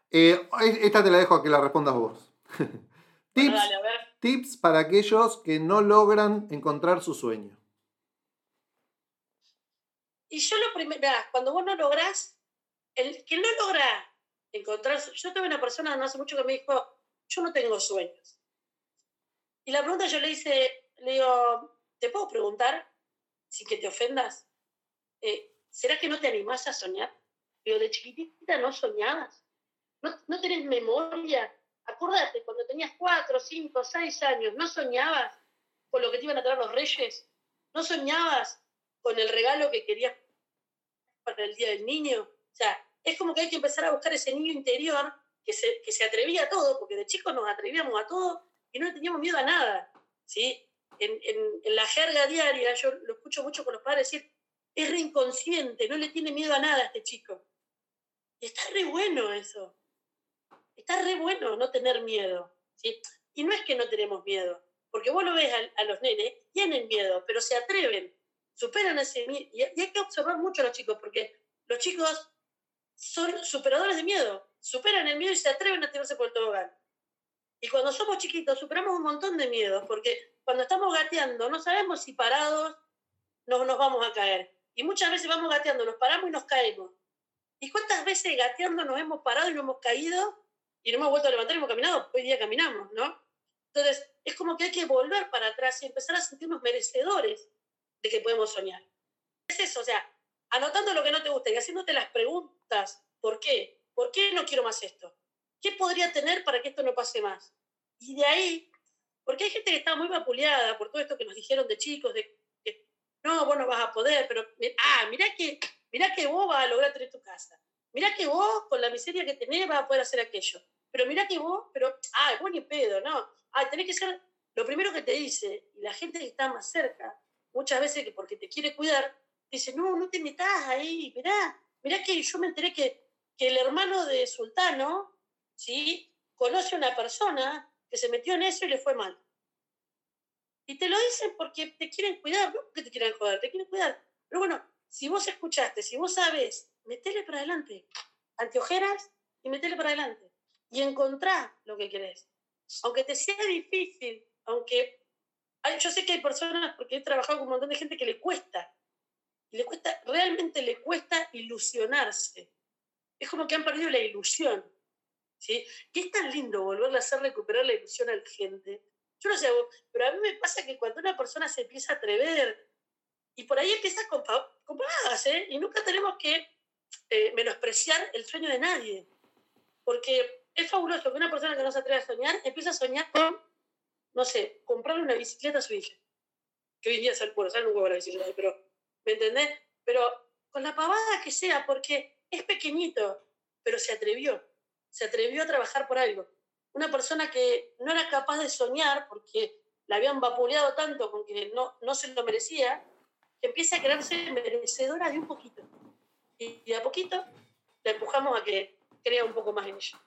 A: Eh, esta te la dejo a que la respondas vos. Tips, tips para aquellos que no logran encontrar su sueño.
B: Y yo lo primero, cuando vos no lográs, el que no logra encontrar, yo tuve una persona no hace mucho que me dijo, yo no tengo sueños. Y la pregunta yo le hice, le digo, ¿te puedo preguntar, sin que te ofendas, eh, ¿será que no te animás a soñar? Pero de chiquitita no soñabas, no, no tenés memoria. Acordate, cuando tenías cuatro, cinco, seis años, ¿no soñabas con lo que te iban a traer los reyes? ¿No soñabas con el regalo que querías para el Día del Niño? O sea, es como que hay que empezar a buscar ese niño interior que se, que se atrevía a todo, porque de chicos nos atrevíamos a todo y no teníamos miedo a nada. ¿sí? En, en, la jerga diaria, yo lo escucho mucho con los padres decir, es re inconsciente, no le tiene miedo a nada a este chico. Y está re bueno eso. Está re bueno no tener miedo. ¿sí? Y no es que no tenemos miedo, porque vos lo ves a, los nenes, tienen miedo, pero se atreven, superan ese miedo. Y, hay que observar mucho a los chicos, porque los chicos son superadores de miedo, superan el miedo y se atreven a tirarse por el tobogán. Y cuando somos chiquitos superamos un montón de miedos, porque cuando estamos gateando no sabemos si parados no nos vamos a caer. Y muchas veces vamos gateando, nos paramos y nos caemos. ¿Y cuántas veces gateando nos hemos parado y nos hemos caído y no hemos vuelto a levantar y hemos caminado? Hoy día caminamos, ¿no? Entonces, es como que hay que volver para atrás y empezar a sentirnos merecedores de que podemos soñar. Es eso, o sea, anotando lo que no te gusta y haciéndote las preguntas, ¿por qué? ¿Por qué no quiero más esto? ¿Qué podría tener para que esto no pase más? Y de ahí, porque hay gente que está muy vapuleada por todo esto que nos dijeron de chicos, de que no, vos no vas a poder, pero, ah, mirá que, mirá que vos vas a lograr tener tu casa. Mirá que vos, con la miseria que tenés, vas a poder hacer aquello. Pero mirá que vos, pero, ah, vos ni pedo, ¿no? Ah, tenés que ser lo primero que te dice, y la gente que está más cerca, muchas veces que porque te quiere cuidar, dice, no, no te metas ahí, mirá, mirá que yo me enteré que, que el hermano de Sultano, ¿sí? Conoce a una persona que se metió en eso y le fue mal. Y te lo dicen porque te quieren cuidar, no porque te quieran joder, te quieren cuidar. Pero bueno, si vos escuchaste, si vos sabes, metele para adelante. Anteojeras y metele para adelante. Y encontrá lo que querés. Aunque te sea difícil, aunque yo sé que hay personas, porque he trabajado con un montón de gente que le cuesta, y le cuesta, realmente le cuesta ilusionarse. Es como que han perdido la ilusión. ¿sí? Que es tan lindo volverle a hacer recuperar la ilusión a la gente. Yo no sé, pero a mí me pasa que cuando una persona se empieza a atrever, y por ahí empieza con, con ¿eh? Y nunca tenemos que eh, menospreciar el sueño de nadie. Porque es fabuloso que una persona que no se atreve a soñar empieza a soñar con, no sé, comprarle una bicicleta a su hija. Que hoy en día es bueno, sale un huevo la bicicleta, pero, ¿me entendés? Pero con la pavada que sea, porque es pequeñito, pero se atrevió se atrevió a trabajar por algo. Una persona que no era capaz de soñar porque la habían vapuleado tanto con que no, no se lo merecía, que empieza a creerse merecedora de un poquito. Y, a poquito la empujamos a que crea un poco más en ella.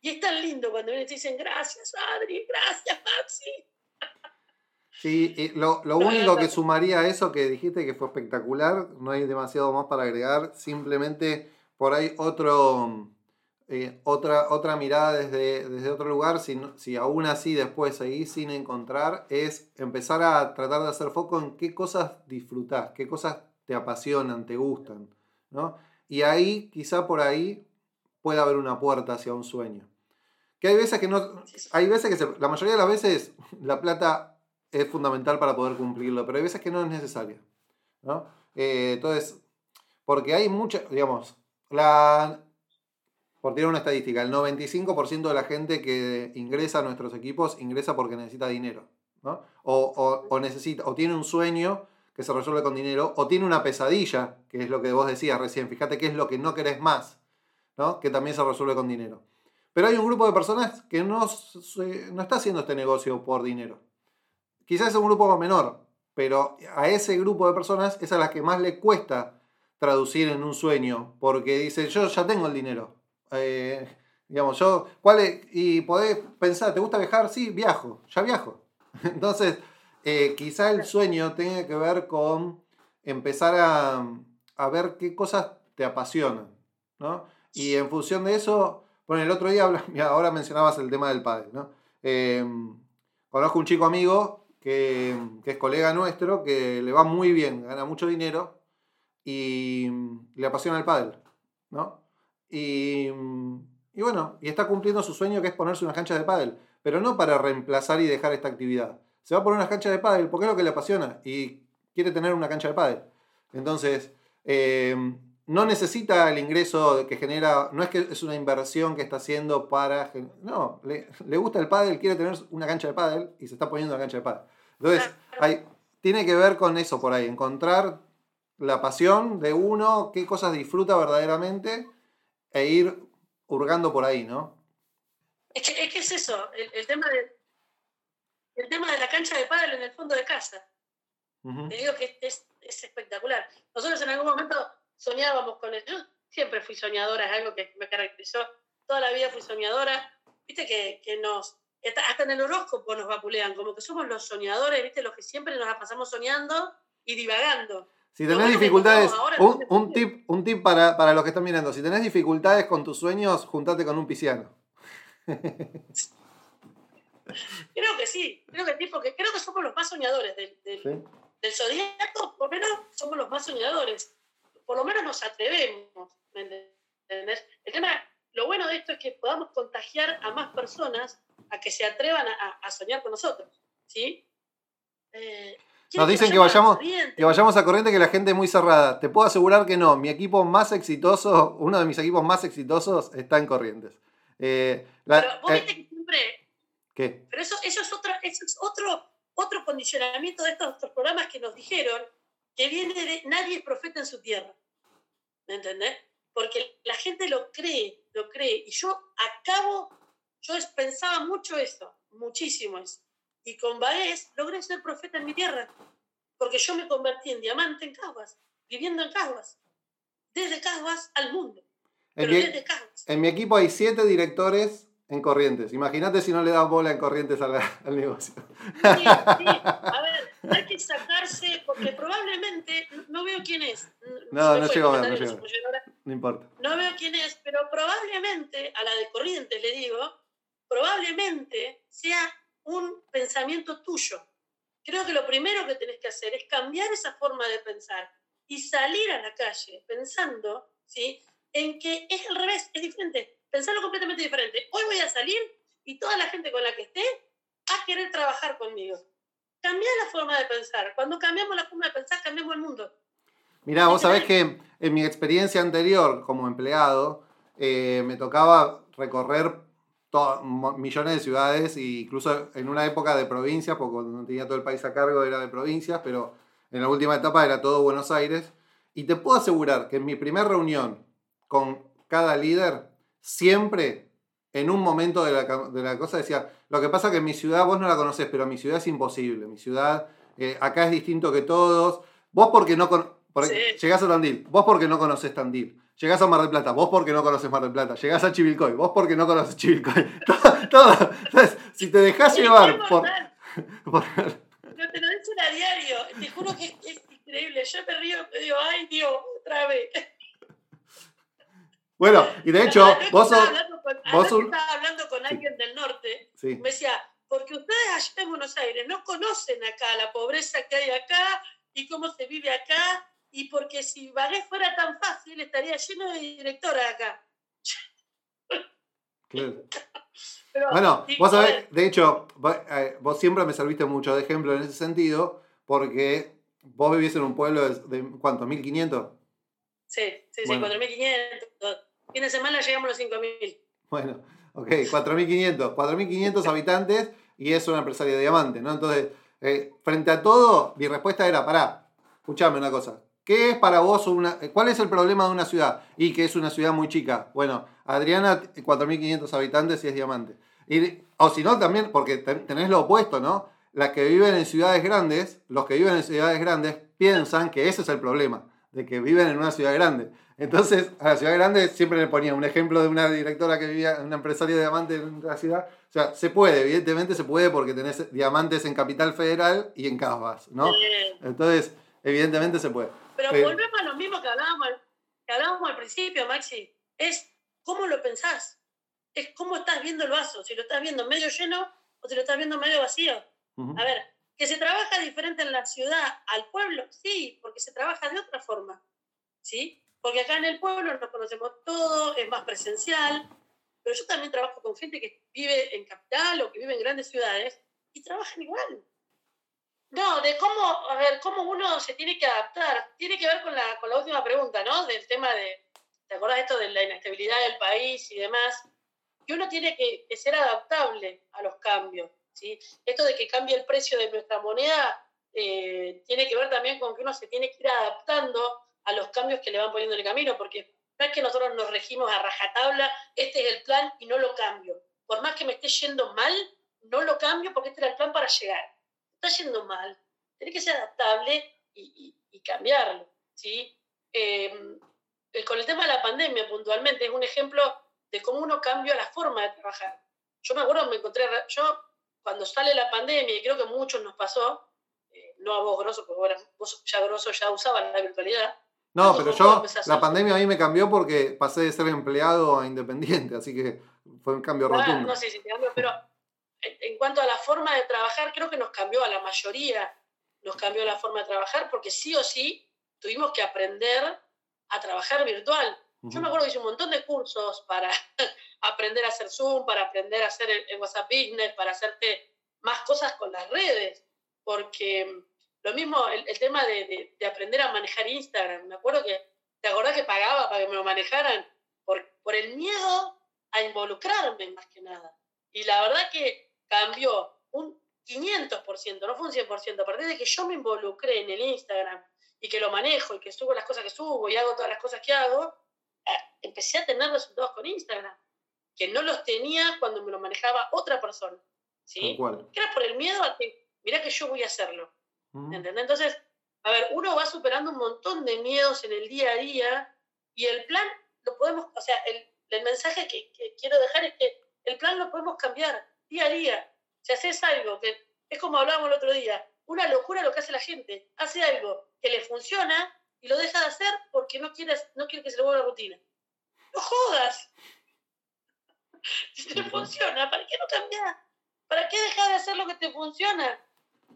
B: Y es tan lindo cuando vienen y te dicen, gracias Adri, gracias Maxi.
A: Sí, lo, lo único que sumaría a eso que dijiste que fue espectacular, no hay demasiado más para agregar, simplemente por ahí otro, eh, otra, otra mirada desde, desde otro lugar, si, si aún así después seguís sin encontrar, es empezar a tratar de hacer foco en qué cosas disfrutás, qué cosas te apasionan, te gustan. ¿no? Y ahí, quizá por ahí, puede haber una puerta hacia un sueño. Que hay veces que no. Hay veces que la mayoría de las veces la plata es fundamental para poder cumplirlo, pero hay veces que no es necesaria. ¿no? Eh, entonces, porque hay mucha, digamos, por tirar una estadística, el 95% de la gente que ingresa a nuestros equipos ingresa porque necesita dinero. ¿no? O, necesita, o tiene un sueño que se resuelve con dinero, o tiene una pesadilla, que es lo que vos decías recién, fíjate qué es lo que no querés más, que también se resuelve con dinero. Pero hay un grupo de personas que no, no está haciendo este negocio por dinero. Quizás es un grupo menor, pero a ese grupo de personas es a las que más le cuesta traducir en un sueño, porque dice, yo ya tengo el dinero, eh, digamos, yo, ¿cuál y podés pensar, ¿te gusta viajar? Sí, viajo, ya viajo. Entonces, eh, quizá el sueño tenga que ver con empezar a, ver qué cosas te apasionan, ¿no? Y en función de eso, bueno, el otro día, ahora mencionabas el tema del padre, ¿no? Eh, conozco un chico amigo que, es colega nuestro, que le va muy bien, gana mucho dinero y le apasiona el pádel, ¿no? Y, y, bueno, y está cumpliendo su sueño que es ponerse unas canchas de pádel, pero no para reemplazar y dejar esta actividad. Se va a poner unas canchas de pádel porque es lo que le apasiona y quiere tener una cancha de pádel. Entonces, eh, no necesita el ingreso que genera, no es que es una inversión que está haciendo para... No, le, le gusta el pádel, quiere tener una cancha de pádel y se está poniendo una cancha de pádel. Entonces, hay, tiene que ver con eso por ahí, encontrar la pasión de uno, qué cosas disfruta verdaderamente e ir hurgando por ahí, ¿no?
B: Es que es, que es eso, el, el, tema de, el tema de la cancha de pádel en el fondo de casa. Uh -huh. Te digo que es, es, espectacular. Nosotros en algún momento soñábamos con eso. Yo siempre fui soñadora, es algo que me caracterizó. Toda la vida fui soñadora. Viste que, que nos, hasta en el horóscopo nos vapulean, como que somos los soñadores, viste, los que siempre nos la pasamos soñando y divagando.
A: Si tenés bueno dificultades, un, un, tip, un tip para, para, los que están mirando, si tenés dificultades con tus sueños, juntate con un pisciano.
B: creo que sí, creo que sí, porque creo que somos los más soñadores del, del, ¿Sí? del zodíaco, por lo menos somos los más soñadores. Por lo menos nos atrevemos, ¿me entendés? El tema, lo bueno de esto es que podamos contagiar a más personas a que se atrevan a, a soñar con nosotros, ¿sí?
A: Eh, nos dicen que vayamos, que vayamos a corriente, que la gente es muy cerrada. Te puedo asegurar que no. Mi equipo más exitoso, uno de mis equipos más exitosos, está en Corrientes. Eh,
B: la, Pero vos eh, viste que siempre.
A: ¿Qué?
B: Pero eso, eso, es, otro, eso es otro, otro condicionamiento de estos, estos programas que nos dijeron que viene de nadie es profeta en su tierra. ¿Me entendés? Porque la gente lo cree, lo cree. Y yo acabo, yo pensaba mucho eso, muchísimo eso. Y con Baez logré ser profeta en mi tierra, porque yo me convertí en diamante en Caguas, viviendo en Caguas, desde Caguas al mundo.
A: En mi, en mi, equipo hay siete directores en Corrientes. Imagínate si no le das bola en Corrientes al, al negocio.
B: Sí, sí. A ver, hay que sacarse, porque probablemente, no veo quién es.
A: No, no llegó a ver, no llegó. No importa.
B: No veo quién es, pero probablemente, a la de Corrientes le digo, probablemente sea un pensamiento tuyo. Creo que lo primero que tenés que hacer es cambiar esa forma de pensar y salir a la calle pensando ¿sí? en que es al revés, es diferente, pensarlo completamente diferente. Hoy voy a salir y toda la gente con la que esté va a querer trabajar conmigo. Cambiar la forma de pensar. Cuando cambiamos la forma de pensar, cambiamos el mundo.
A: Mirá, vos sabés que en mi experiencia anterior como empleado, eh, me tocaba recorrer millones de ciudades, e incluso en una época de provincias, porque cuando tenía todo el país a cargo era de provincias, pero en la última etapa era todo Buenos Aires. Y te puedo asegurar que en mi primera reunión con cada líder, siempre en un momento de la, de la cosa decía, lo que pasa que en mi ciudad vos no la conoces, pero mi ciudad es imposible, mi ciudad eh, acá es distinto que todos, vos porque no porque sí. llegás a Tandil, vos porque no conoces Tandil. Llegás a Mar del Plata, vos porque no conoces Mar del Plata. Llegás a Chivilcoy, vos porque no conoces Chivilcoy. todo, todo. Entonces, si te dejas sí, llevar por,
B: por... No te lo dicen a diario. Te juro que es, es increíble. Yo me río y digo, ay Dios, otra vez.
A: Bueno, y de hecho, vos sos.
B: Vos estaba hablando con alguien del norte.
A: Sí.
B: Me decía, porque ustedes allá en Buenos Aires no conocen acá la pobreza que hay acá y cómo se vive acá y porque si Bagué fuera tan fácil, estaría lleno de directora acá.
A: Claro. Pero, bueno, sí, vos sabés, de hecho, vos, eh, vos, siempre me serviste mucho de ejemplo en ese sentido, porque vos vivís en un pueblo de, de ¿cuánto? ¿1500?
B: Sí, sí, bueno. sí, 4500. Fin de semana llegamos a los 5000.
A: Bueno, ok, 4500. 4500 habitantes y es una empresaria de diamante, ¿no? Entonces, eh, frente a todo, mi respuesta era: pará, escuchame una cosa. ¿Qué es para vos una... ¿Cuál es el problema de una ciudad? Y que es una ciudad muy chica. Bueno, Adriana, 4.500 habitantes y es diamante. Y, o si no, también, porque tenés lo opuesto, ¿no? Las que viven en ciudades grandes, los que viven en ciudades grandes piensan que ese es el problema, de que viven en una ciudad grande. Entonces, a la ciudad grande siempre le ponía un ejemplo de una directora que vivía, una empresaria de diamantes en la ciudad. O sea, se puede, evidentemente se puede porque tenés diamantes en Capital Federal y en Casbas, ¿no? Entonces, evidentemente se puede.
B: Pero sí. volvemos a lo mismo que hablábamos, que hablábamos al principio, Maxi. Es cómo lo pensás. Es cómo estás viendo el vaso. Si lo estás viendo medio lleno o te lo estás viendo medio vacío. A ver, que se trabaja diferente en la ciudad al pueblo, sí, porque se trabaja de otra forma, ¿sí? Porque acá en el pueblo nos conocemos todos, es más presencial, pero yo también trabajo con gente que vive en capital o que vive en grandes ciudades y trabajan igual. No, de cómo, a ver, cómo uno se tiene que adaptar. Tiene que ver con la, con la última pregunta, ¿no? Del tema de, ¿te acordás esto de la inestabilidad del país y demás? Que uno tiene que, ser adaptable a los cambios, ¿sí? Esto de que cambie el precio de nuestra moneda eh, tiene que ver también con que uno se tiene que ir adaptando a los cambios que le van poniendo en el camino, porque no es que nosotros nos regimos a rajatabla, este es el plan y no lo cambio. Por más que me esté yendo mal, no lo cambio porque este era el plan para llegar está yendo mal, tiene que ser adaptable y, cambiarlo. ¿sí? Em, con el tema de la pandemia puntualmente es un ejemplo de cómo uno cambia la forma de trabajar. Yo me acuerdo, me encontré, yo cuando sale la pandemia, y creo que muchos nos pasó, eh, no a vos, Grosso, porque vos ya Grosso ya usabas la virtualidad.
A: No, pero yo, la pandemia a mí me cambió porque pasé de ser empleado a independiente, así que fue un cambio rotundo.
B: No sé si te cambio, pero en cuanto a la forma de trabajar, creo que nos cambió a la mayoría, nos cambió la forma de trabajar porque sí o sí tuvimos que aprender a trabajar virtual. Yo me acuerdo que hice un montón de cursos para aprender a hacer Zoom, para aprender a hacer el, WhatsApp Business, para hacerte más cosas con las redes, porque lo mismo el, tema de, aprender a manejar Instagram. Me acuerdo que, ¿te acordás que pagaba para que me lo manejaran? Por, por el miedo a involucrarme más que nada. Y la verdad que cambió un 500%, no fue un 100%. A partir de que yo me involucré en el Instagram y que lo manejo y que subo las cosas que subo y hago todas las cosas que hago, eh, empecé a tener resultados con Instagram, que no los tenía cuando me lo manejaba otra persona. ¿sí? Que era por el miedo a que, mira que yo voy a hacerlo. ¿Entendés? Entonces, a ver, uno va superando un montón de miedos en el día a día y el plan lo podemos, o sea, el, el mensaje que, que quiero dejar es que el plan lo podemos cambiar día a día. Si haces algo que es como hablábamos el otro día, una locura lo que hace la gente. Hace algo que le funciona y lo deja de hacer porque no quiere, no quiere que se le vuelva rutina. ¡No jodas! Si te funciona, ¿para qué no cambiar? ¿Para qué dejar de hacer lo que te funciona?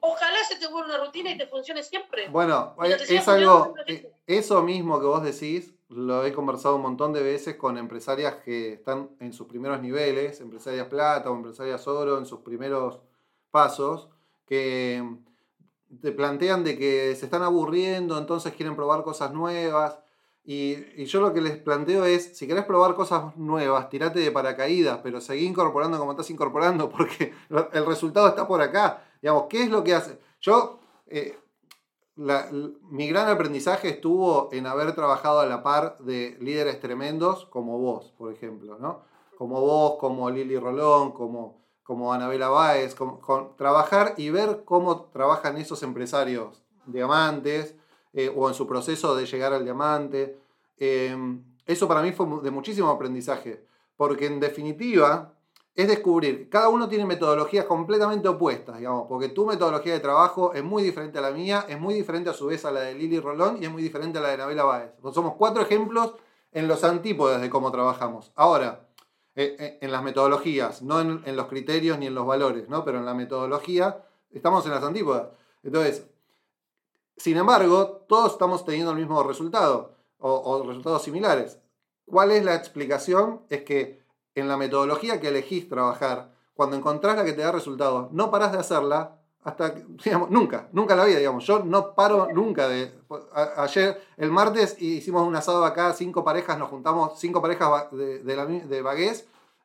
B: Ojalá se te vuelva una rutina y te funcione siempre.
A: Bueno, es algo, eh, eso mismo que vos decís, lo he conversado un montón de veces con empresarias que están en sus primeros niveles, empresarias plata o empresarias oro, en sus primeros pasos, que te plantean de que se están aburriendo, entonces quieren probar cosas nuevas. Y, yo lo que les planteo es, si querés probar cosas nuevas, tirate de paracaídas, pero seguí incorporando como estás incorporando, porque el resultado está por acá. Digamos, ¿qué es lo que hace? Yo, eh, mi gran aprendizaje estuvo en haber trabajado a la par de líderes tremendos como vos, por ejemplo, ¿no? Como vos, como Lili Rolón, como, como Anabela Báez, con, trabajar y ver cómo trabajan esos empresarios diamantes eh, o en su proceso de llegar al diamante. Em, eso para mí fue de muchísimo aprendizaje, porque en definitiva es descubrir, cada uno tiene metodologías completamente opuestas, digamos, porque tu metodología de trabajo es muy diferente a la mía, es muy diferente a su vez a la de Lili Rolón y es muy diferente a la de Nabela Báez. somos cuatro ejemplos en los antípodas de cómo trabajamos. Ahora, eh, eh, en las metodologías, no en, los criterios ni en los valores, ¿no? pero en la metodología estamos en las antípodas. Entonces, sin embargo, todos estamos teniendo el mismo resultado o resultados similares. ¿Cuál es la explicación? Es que en la metodología que elegís trabajar, cuando encontrás la que te da resultados, no parás de hacerla hasta, digamos, nunca, nunca la vida, digamos. Yo no paro nunca de... ayer, el martes, hicimos un asado acá, cinco parejas, nos juntamos, cinco parejas de, de, de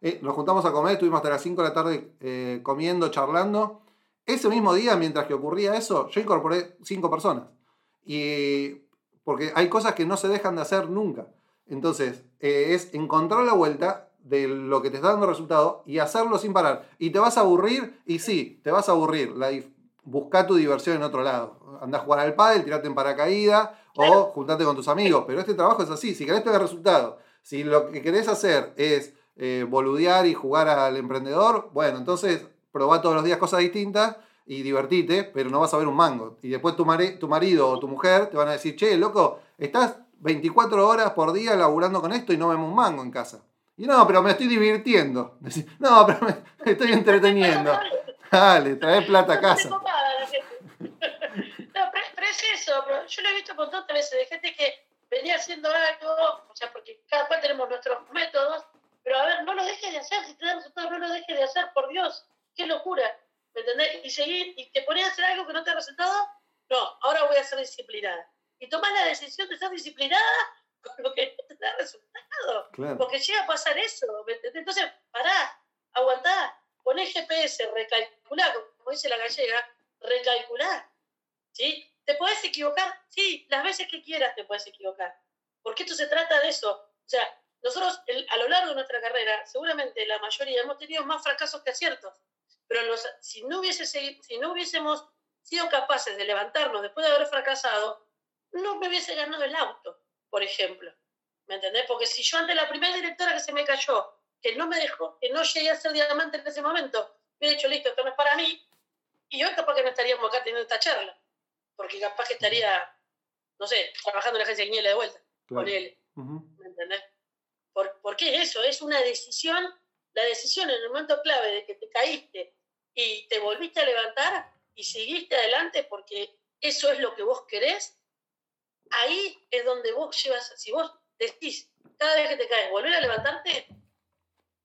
A: eh, nos juntamos a comer, estuvimos hasta las 5 de la tarde eh, comiendo, charlando. Ese mismo día, mientras que ocurría eso, yo incorporé cinco personas. Y porque hay cosas que no se dejan de hacer nunca. Entonces, eh, es encontrar la vuelta de lo que te está dando resultado y hacerlo sin parar. Y te vas a aburrir, y sí, te vas a aburrir. La, busca tu diversión en otro lado. Anda a jugar al pádel, tirate en paracaídas o juntate con tus amigos. Pero este trabajo es así. Si querés tener resultado, si lo que querés hacer es eh, boludear y jugar al emprendedor, bueno, entonces probá todos los días cosas distintas y divertite, pero no vas a ver un mango. Y después tu, tu marido o tu mujer te van a decir, che, loco, estás 24 horas por día laburando con esto y no vemos un mango en casa. Y no, pero me estoy divirtiendo. No, pero me, estoy entreteniendo. Dale, trae plata a casa.
B: No, pero, es eso, yo lo he visto un montón de veces de gente que venía haciendo algo, o sea, porque cada cual tenemos nuestros métodos, pero a ver, no lo dejes de hacer, si te da resultados, no lo dejes de hacer, por Dios, qué locura, ¿me entendés? Y seguir, y te pones a hacer algo que no te ha resultado, no, ahora voy a ser disciplinada. Y tomás la decisión de ser disciplinada con lo que no te da resultado. Porque llega a pasar eso. Entonces, pará, aguantá, poné GPS, recalculá, como dice la gallega, recalculá. ¿Sí? ¿Te puedes equivocar? Sí, las veces que quieras te puedes equivocar. Porque esto se trata de eso. O sea, nosotros a lo largo de nuestra carrera, seguramente la mayoría hemos tenido más fracasos que aciertos. Pero si, no hubiese, si no hubiésemos sido capaces de levantarnos después de haber fracasado, no me hubiese ganado el auto, por ejemplo. ¿Me entendés? Porque si yo ante la primera directora que se me cayó, que no me dejó, que no llegué a ser diamante en ese momento, me he dicho, listo, esto no es para mí, y hoy capaz que no estaríamos acá teniendo esta charla, porque capaz que estaría, no sé, trabajando en la agencia de Niela de vuelta, con él. ¿Me entendés? ¿Por, qué eso? Es una decisión, la decisión en el momento clave de que te caíste y te volviste a levantar y seguiste adelante porque eso es lo que vos querés, ahí es donde vos llevas, si vos decís cada vez que te caes, volver a levantarte,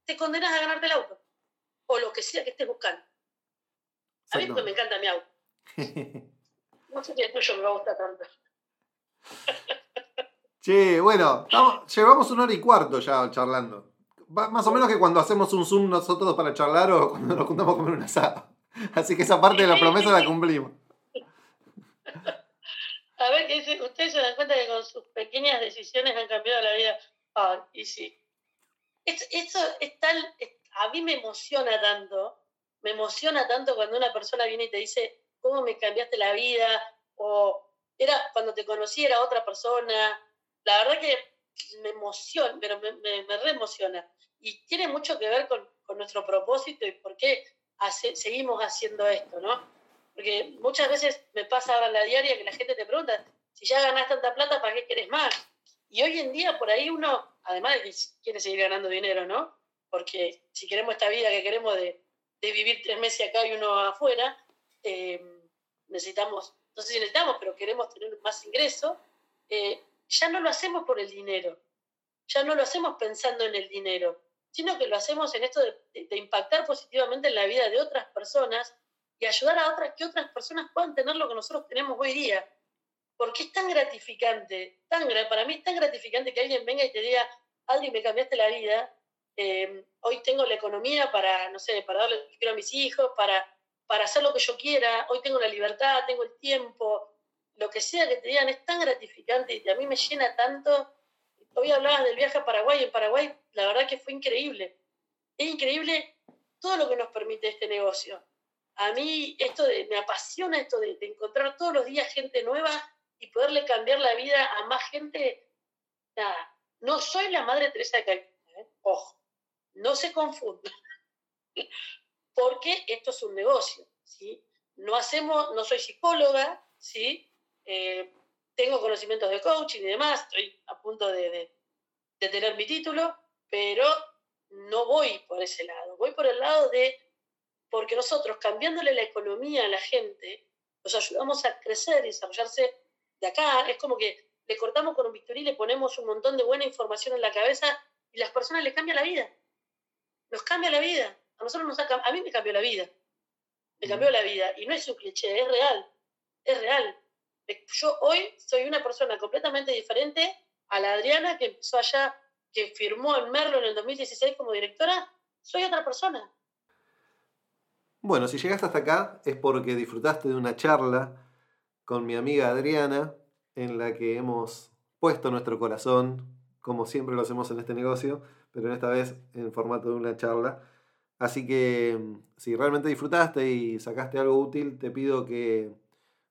B: te condenas a ganarte el auto. O lo que sea que estés buscando. A mí me encanta mi auto. No sé si el tuyo me va a gustar tanto.
A: Che, bueno, llevamos una hora y cuarto ya charlando. más o menos que cuando hacemos un Zoom nosotros para charlar o cuando nos juntamos a comer un asado. Así que esa parte de la promesa la cumplimos.
B: A ver, ustedes se dan cuenta que con sus pequeñas decisiones han cambiado la vida. Ah, y sí. Esto, es tal, a mí me emociona tanto, me emociona tanto cuando una persona viene y te dice, ¿cómo me cambiaste la vida? O era cuando te conocí era otra persona. La verdad que me emociona, pero me, me, me re emociona. Y tiene mucho que ver con, con nuestro propósito y por qué seguimos haciendo esto, ¿no? Porque muchas veces me pasa ahora en la diaria que la gente te pregunta, si ya ganas tanta plata, ¿para qué querés más? Y hoy en día por ahí uno, además de que quiere seguir ganando dinero, ¿no? Porque si queremos esta vida que queremos de, de vivir tres meses acá y uno afuera, eh, necesitamos, no sé si necesitamos, pero queremos tener más ingreso, eh, ya no lo hacemos por el dinero, ya no lo hacemos pensando en el dinero, sino que lo hacemos en esto de, impactar positivamente en la vida de otras personas y ayudar a otras que otras personas puedan tener lo que nosotros tenemos hoy día. Porque es tan gratificante, tan, para mí es tan gratificante que alguien venga y te diga, alguien me cambiaste la vida, eh, hoy tengo la economía para, no sé, para darle lo que quiero a mis hijos, para, para hacer lo que yo quiera, hoy tengo la libertad, tengo el tiempo, lo que sea que te digan es tan gratificante y a mí me llena tanto Hoy hablabas del viaje a Paraguay. En Paraguay, la verdad que fue increíble. Es increíble todo lo que nos permite este negocio. A mí esto de, me apasiona esto de, encontrar todos los días gente nueva y poderle cambiar la vida a más gente. Nada, no soy la madre Teresa de Calcuta, ¿eh? ojo, no se confunda, porque esto es un negocio, ¿sí? No hacemos, no soy psicóloga, ¿sí? Eh, tengo conocimientos de coaching y demás, estoy a punto de, tener mi título, pero no voy por ese lado, voy por el lado de, porque nosotros cambiándole la economía a la gente, los ayudamos a crecer y desarrollarse de acá, es como que le cortamos con un bisturí, le ponemos un montón de buena información en la cabeza y las personas les cambia la vida, nos cambia la vida, a nosotros nos ha, a mí me cambió la vida, me cambió la vida y no es un cliché, es real, es real. Yo hoy soy una persona completamente diferente a la Adriana que empezó allá, que firmó en Merlo en el 2016 como directora. Soy otra persona.
A: Bueno, si llegaste hasta acá es porque disfrutaste de una charla con mi amiga Adriana en la que hemos puesto nuestro corazón, como siempre lo hacemos en este negocio, pero en esta vez en formato de una charla. Así que si realmente disfrutaste y sacaste algo útil, te pido que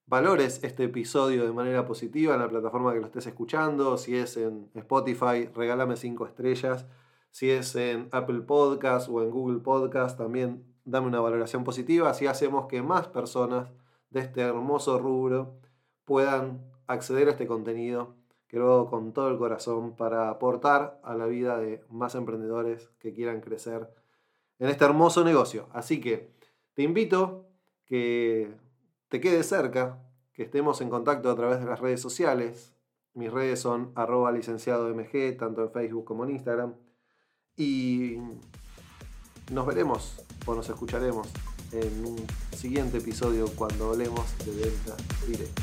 A: valores este episodio de manera positiva en la plataforma que lo estés escuchando. Si es en Spotify, regálame 5 estrellas. Si es en Apple Podcast o en Google Podcast, también dame una valoración positiva. Así hacemos que más personas de este hermoso rubro puedan acceder a este contenido que lo hago con todo el corazón para aportar a la vida de más emprendedores que quieran crecer en este hermoso negocio. Así que te invito que te quedes cerca, que estemos en contacto a través de las redes sociales. Mis redes son arroba licenciado MG, tanto en Facebook como en Instagram. Y nos veremos o nos escucharemos en un siguiente episodio cuando hablemos de venta directa.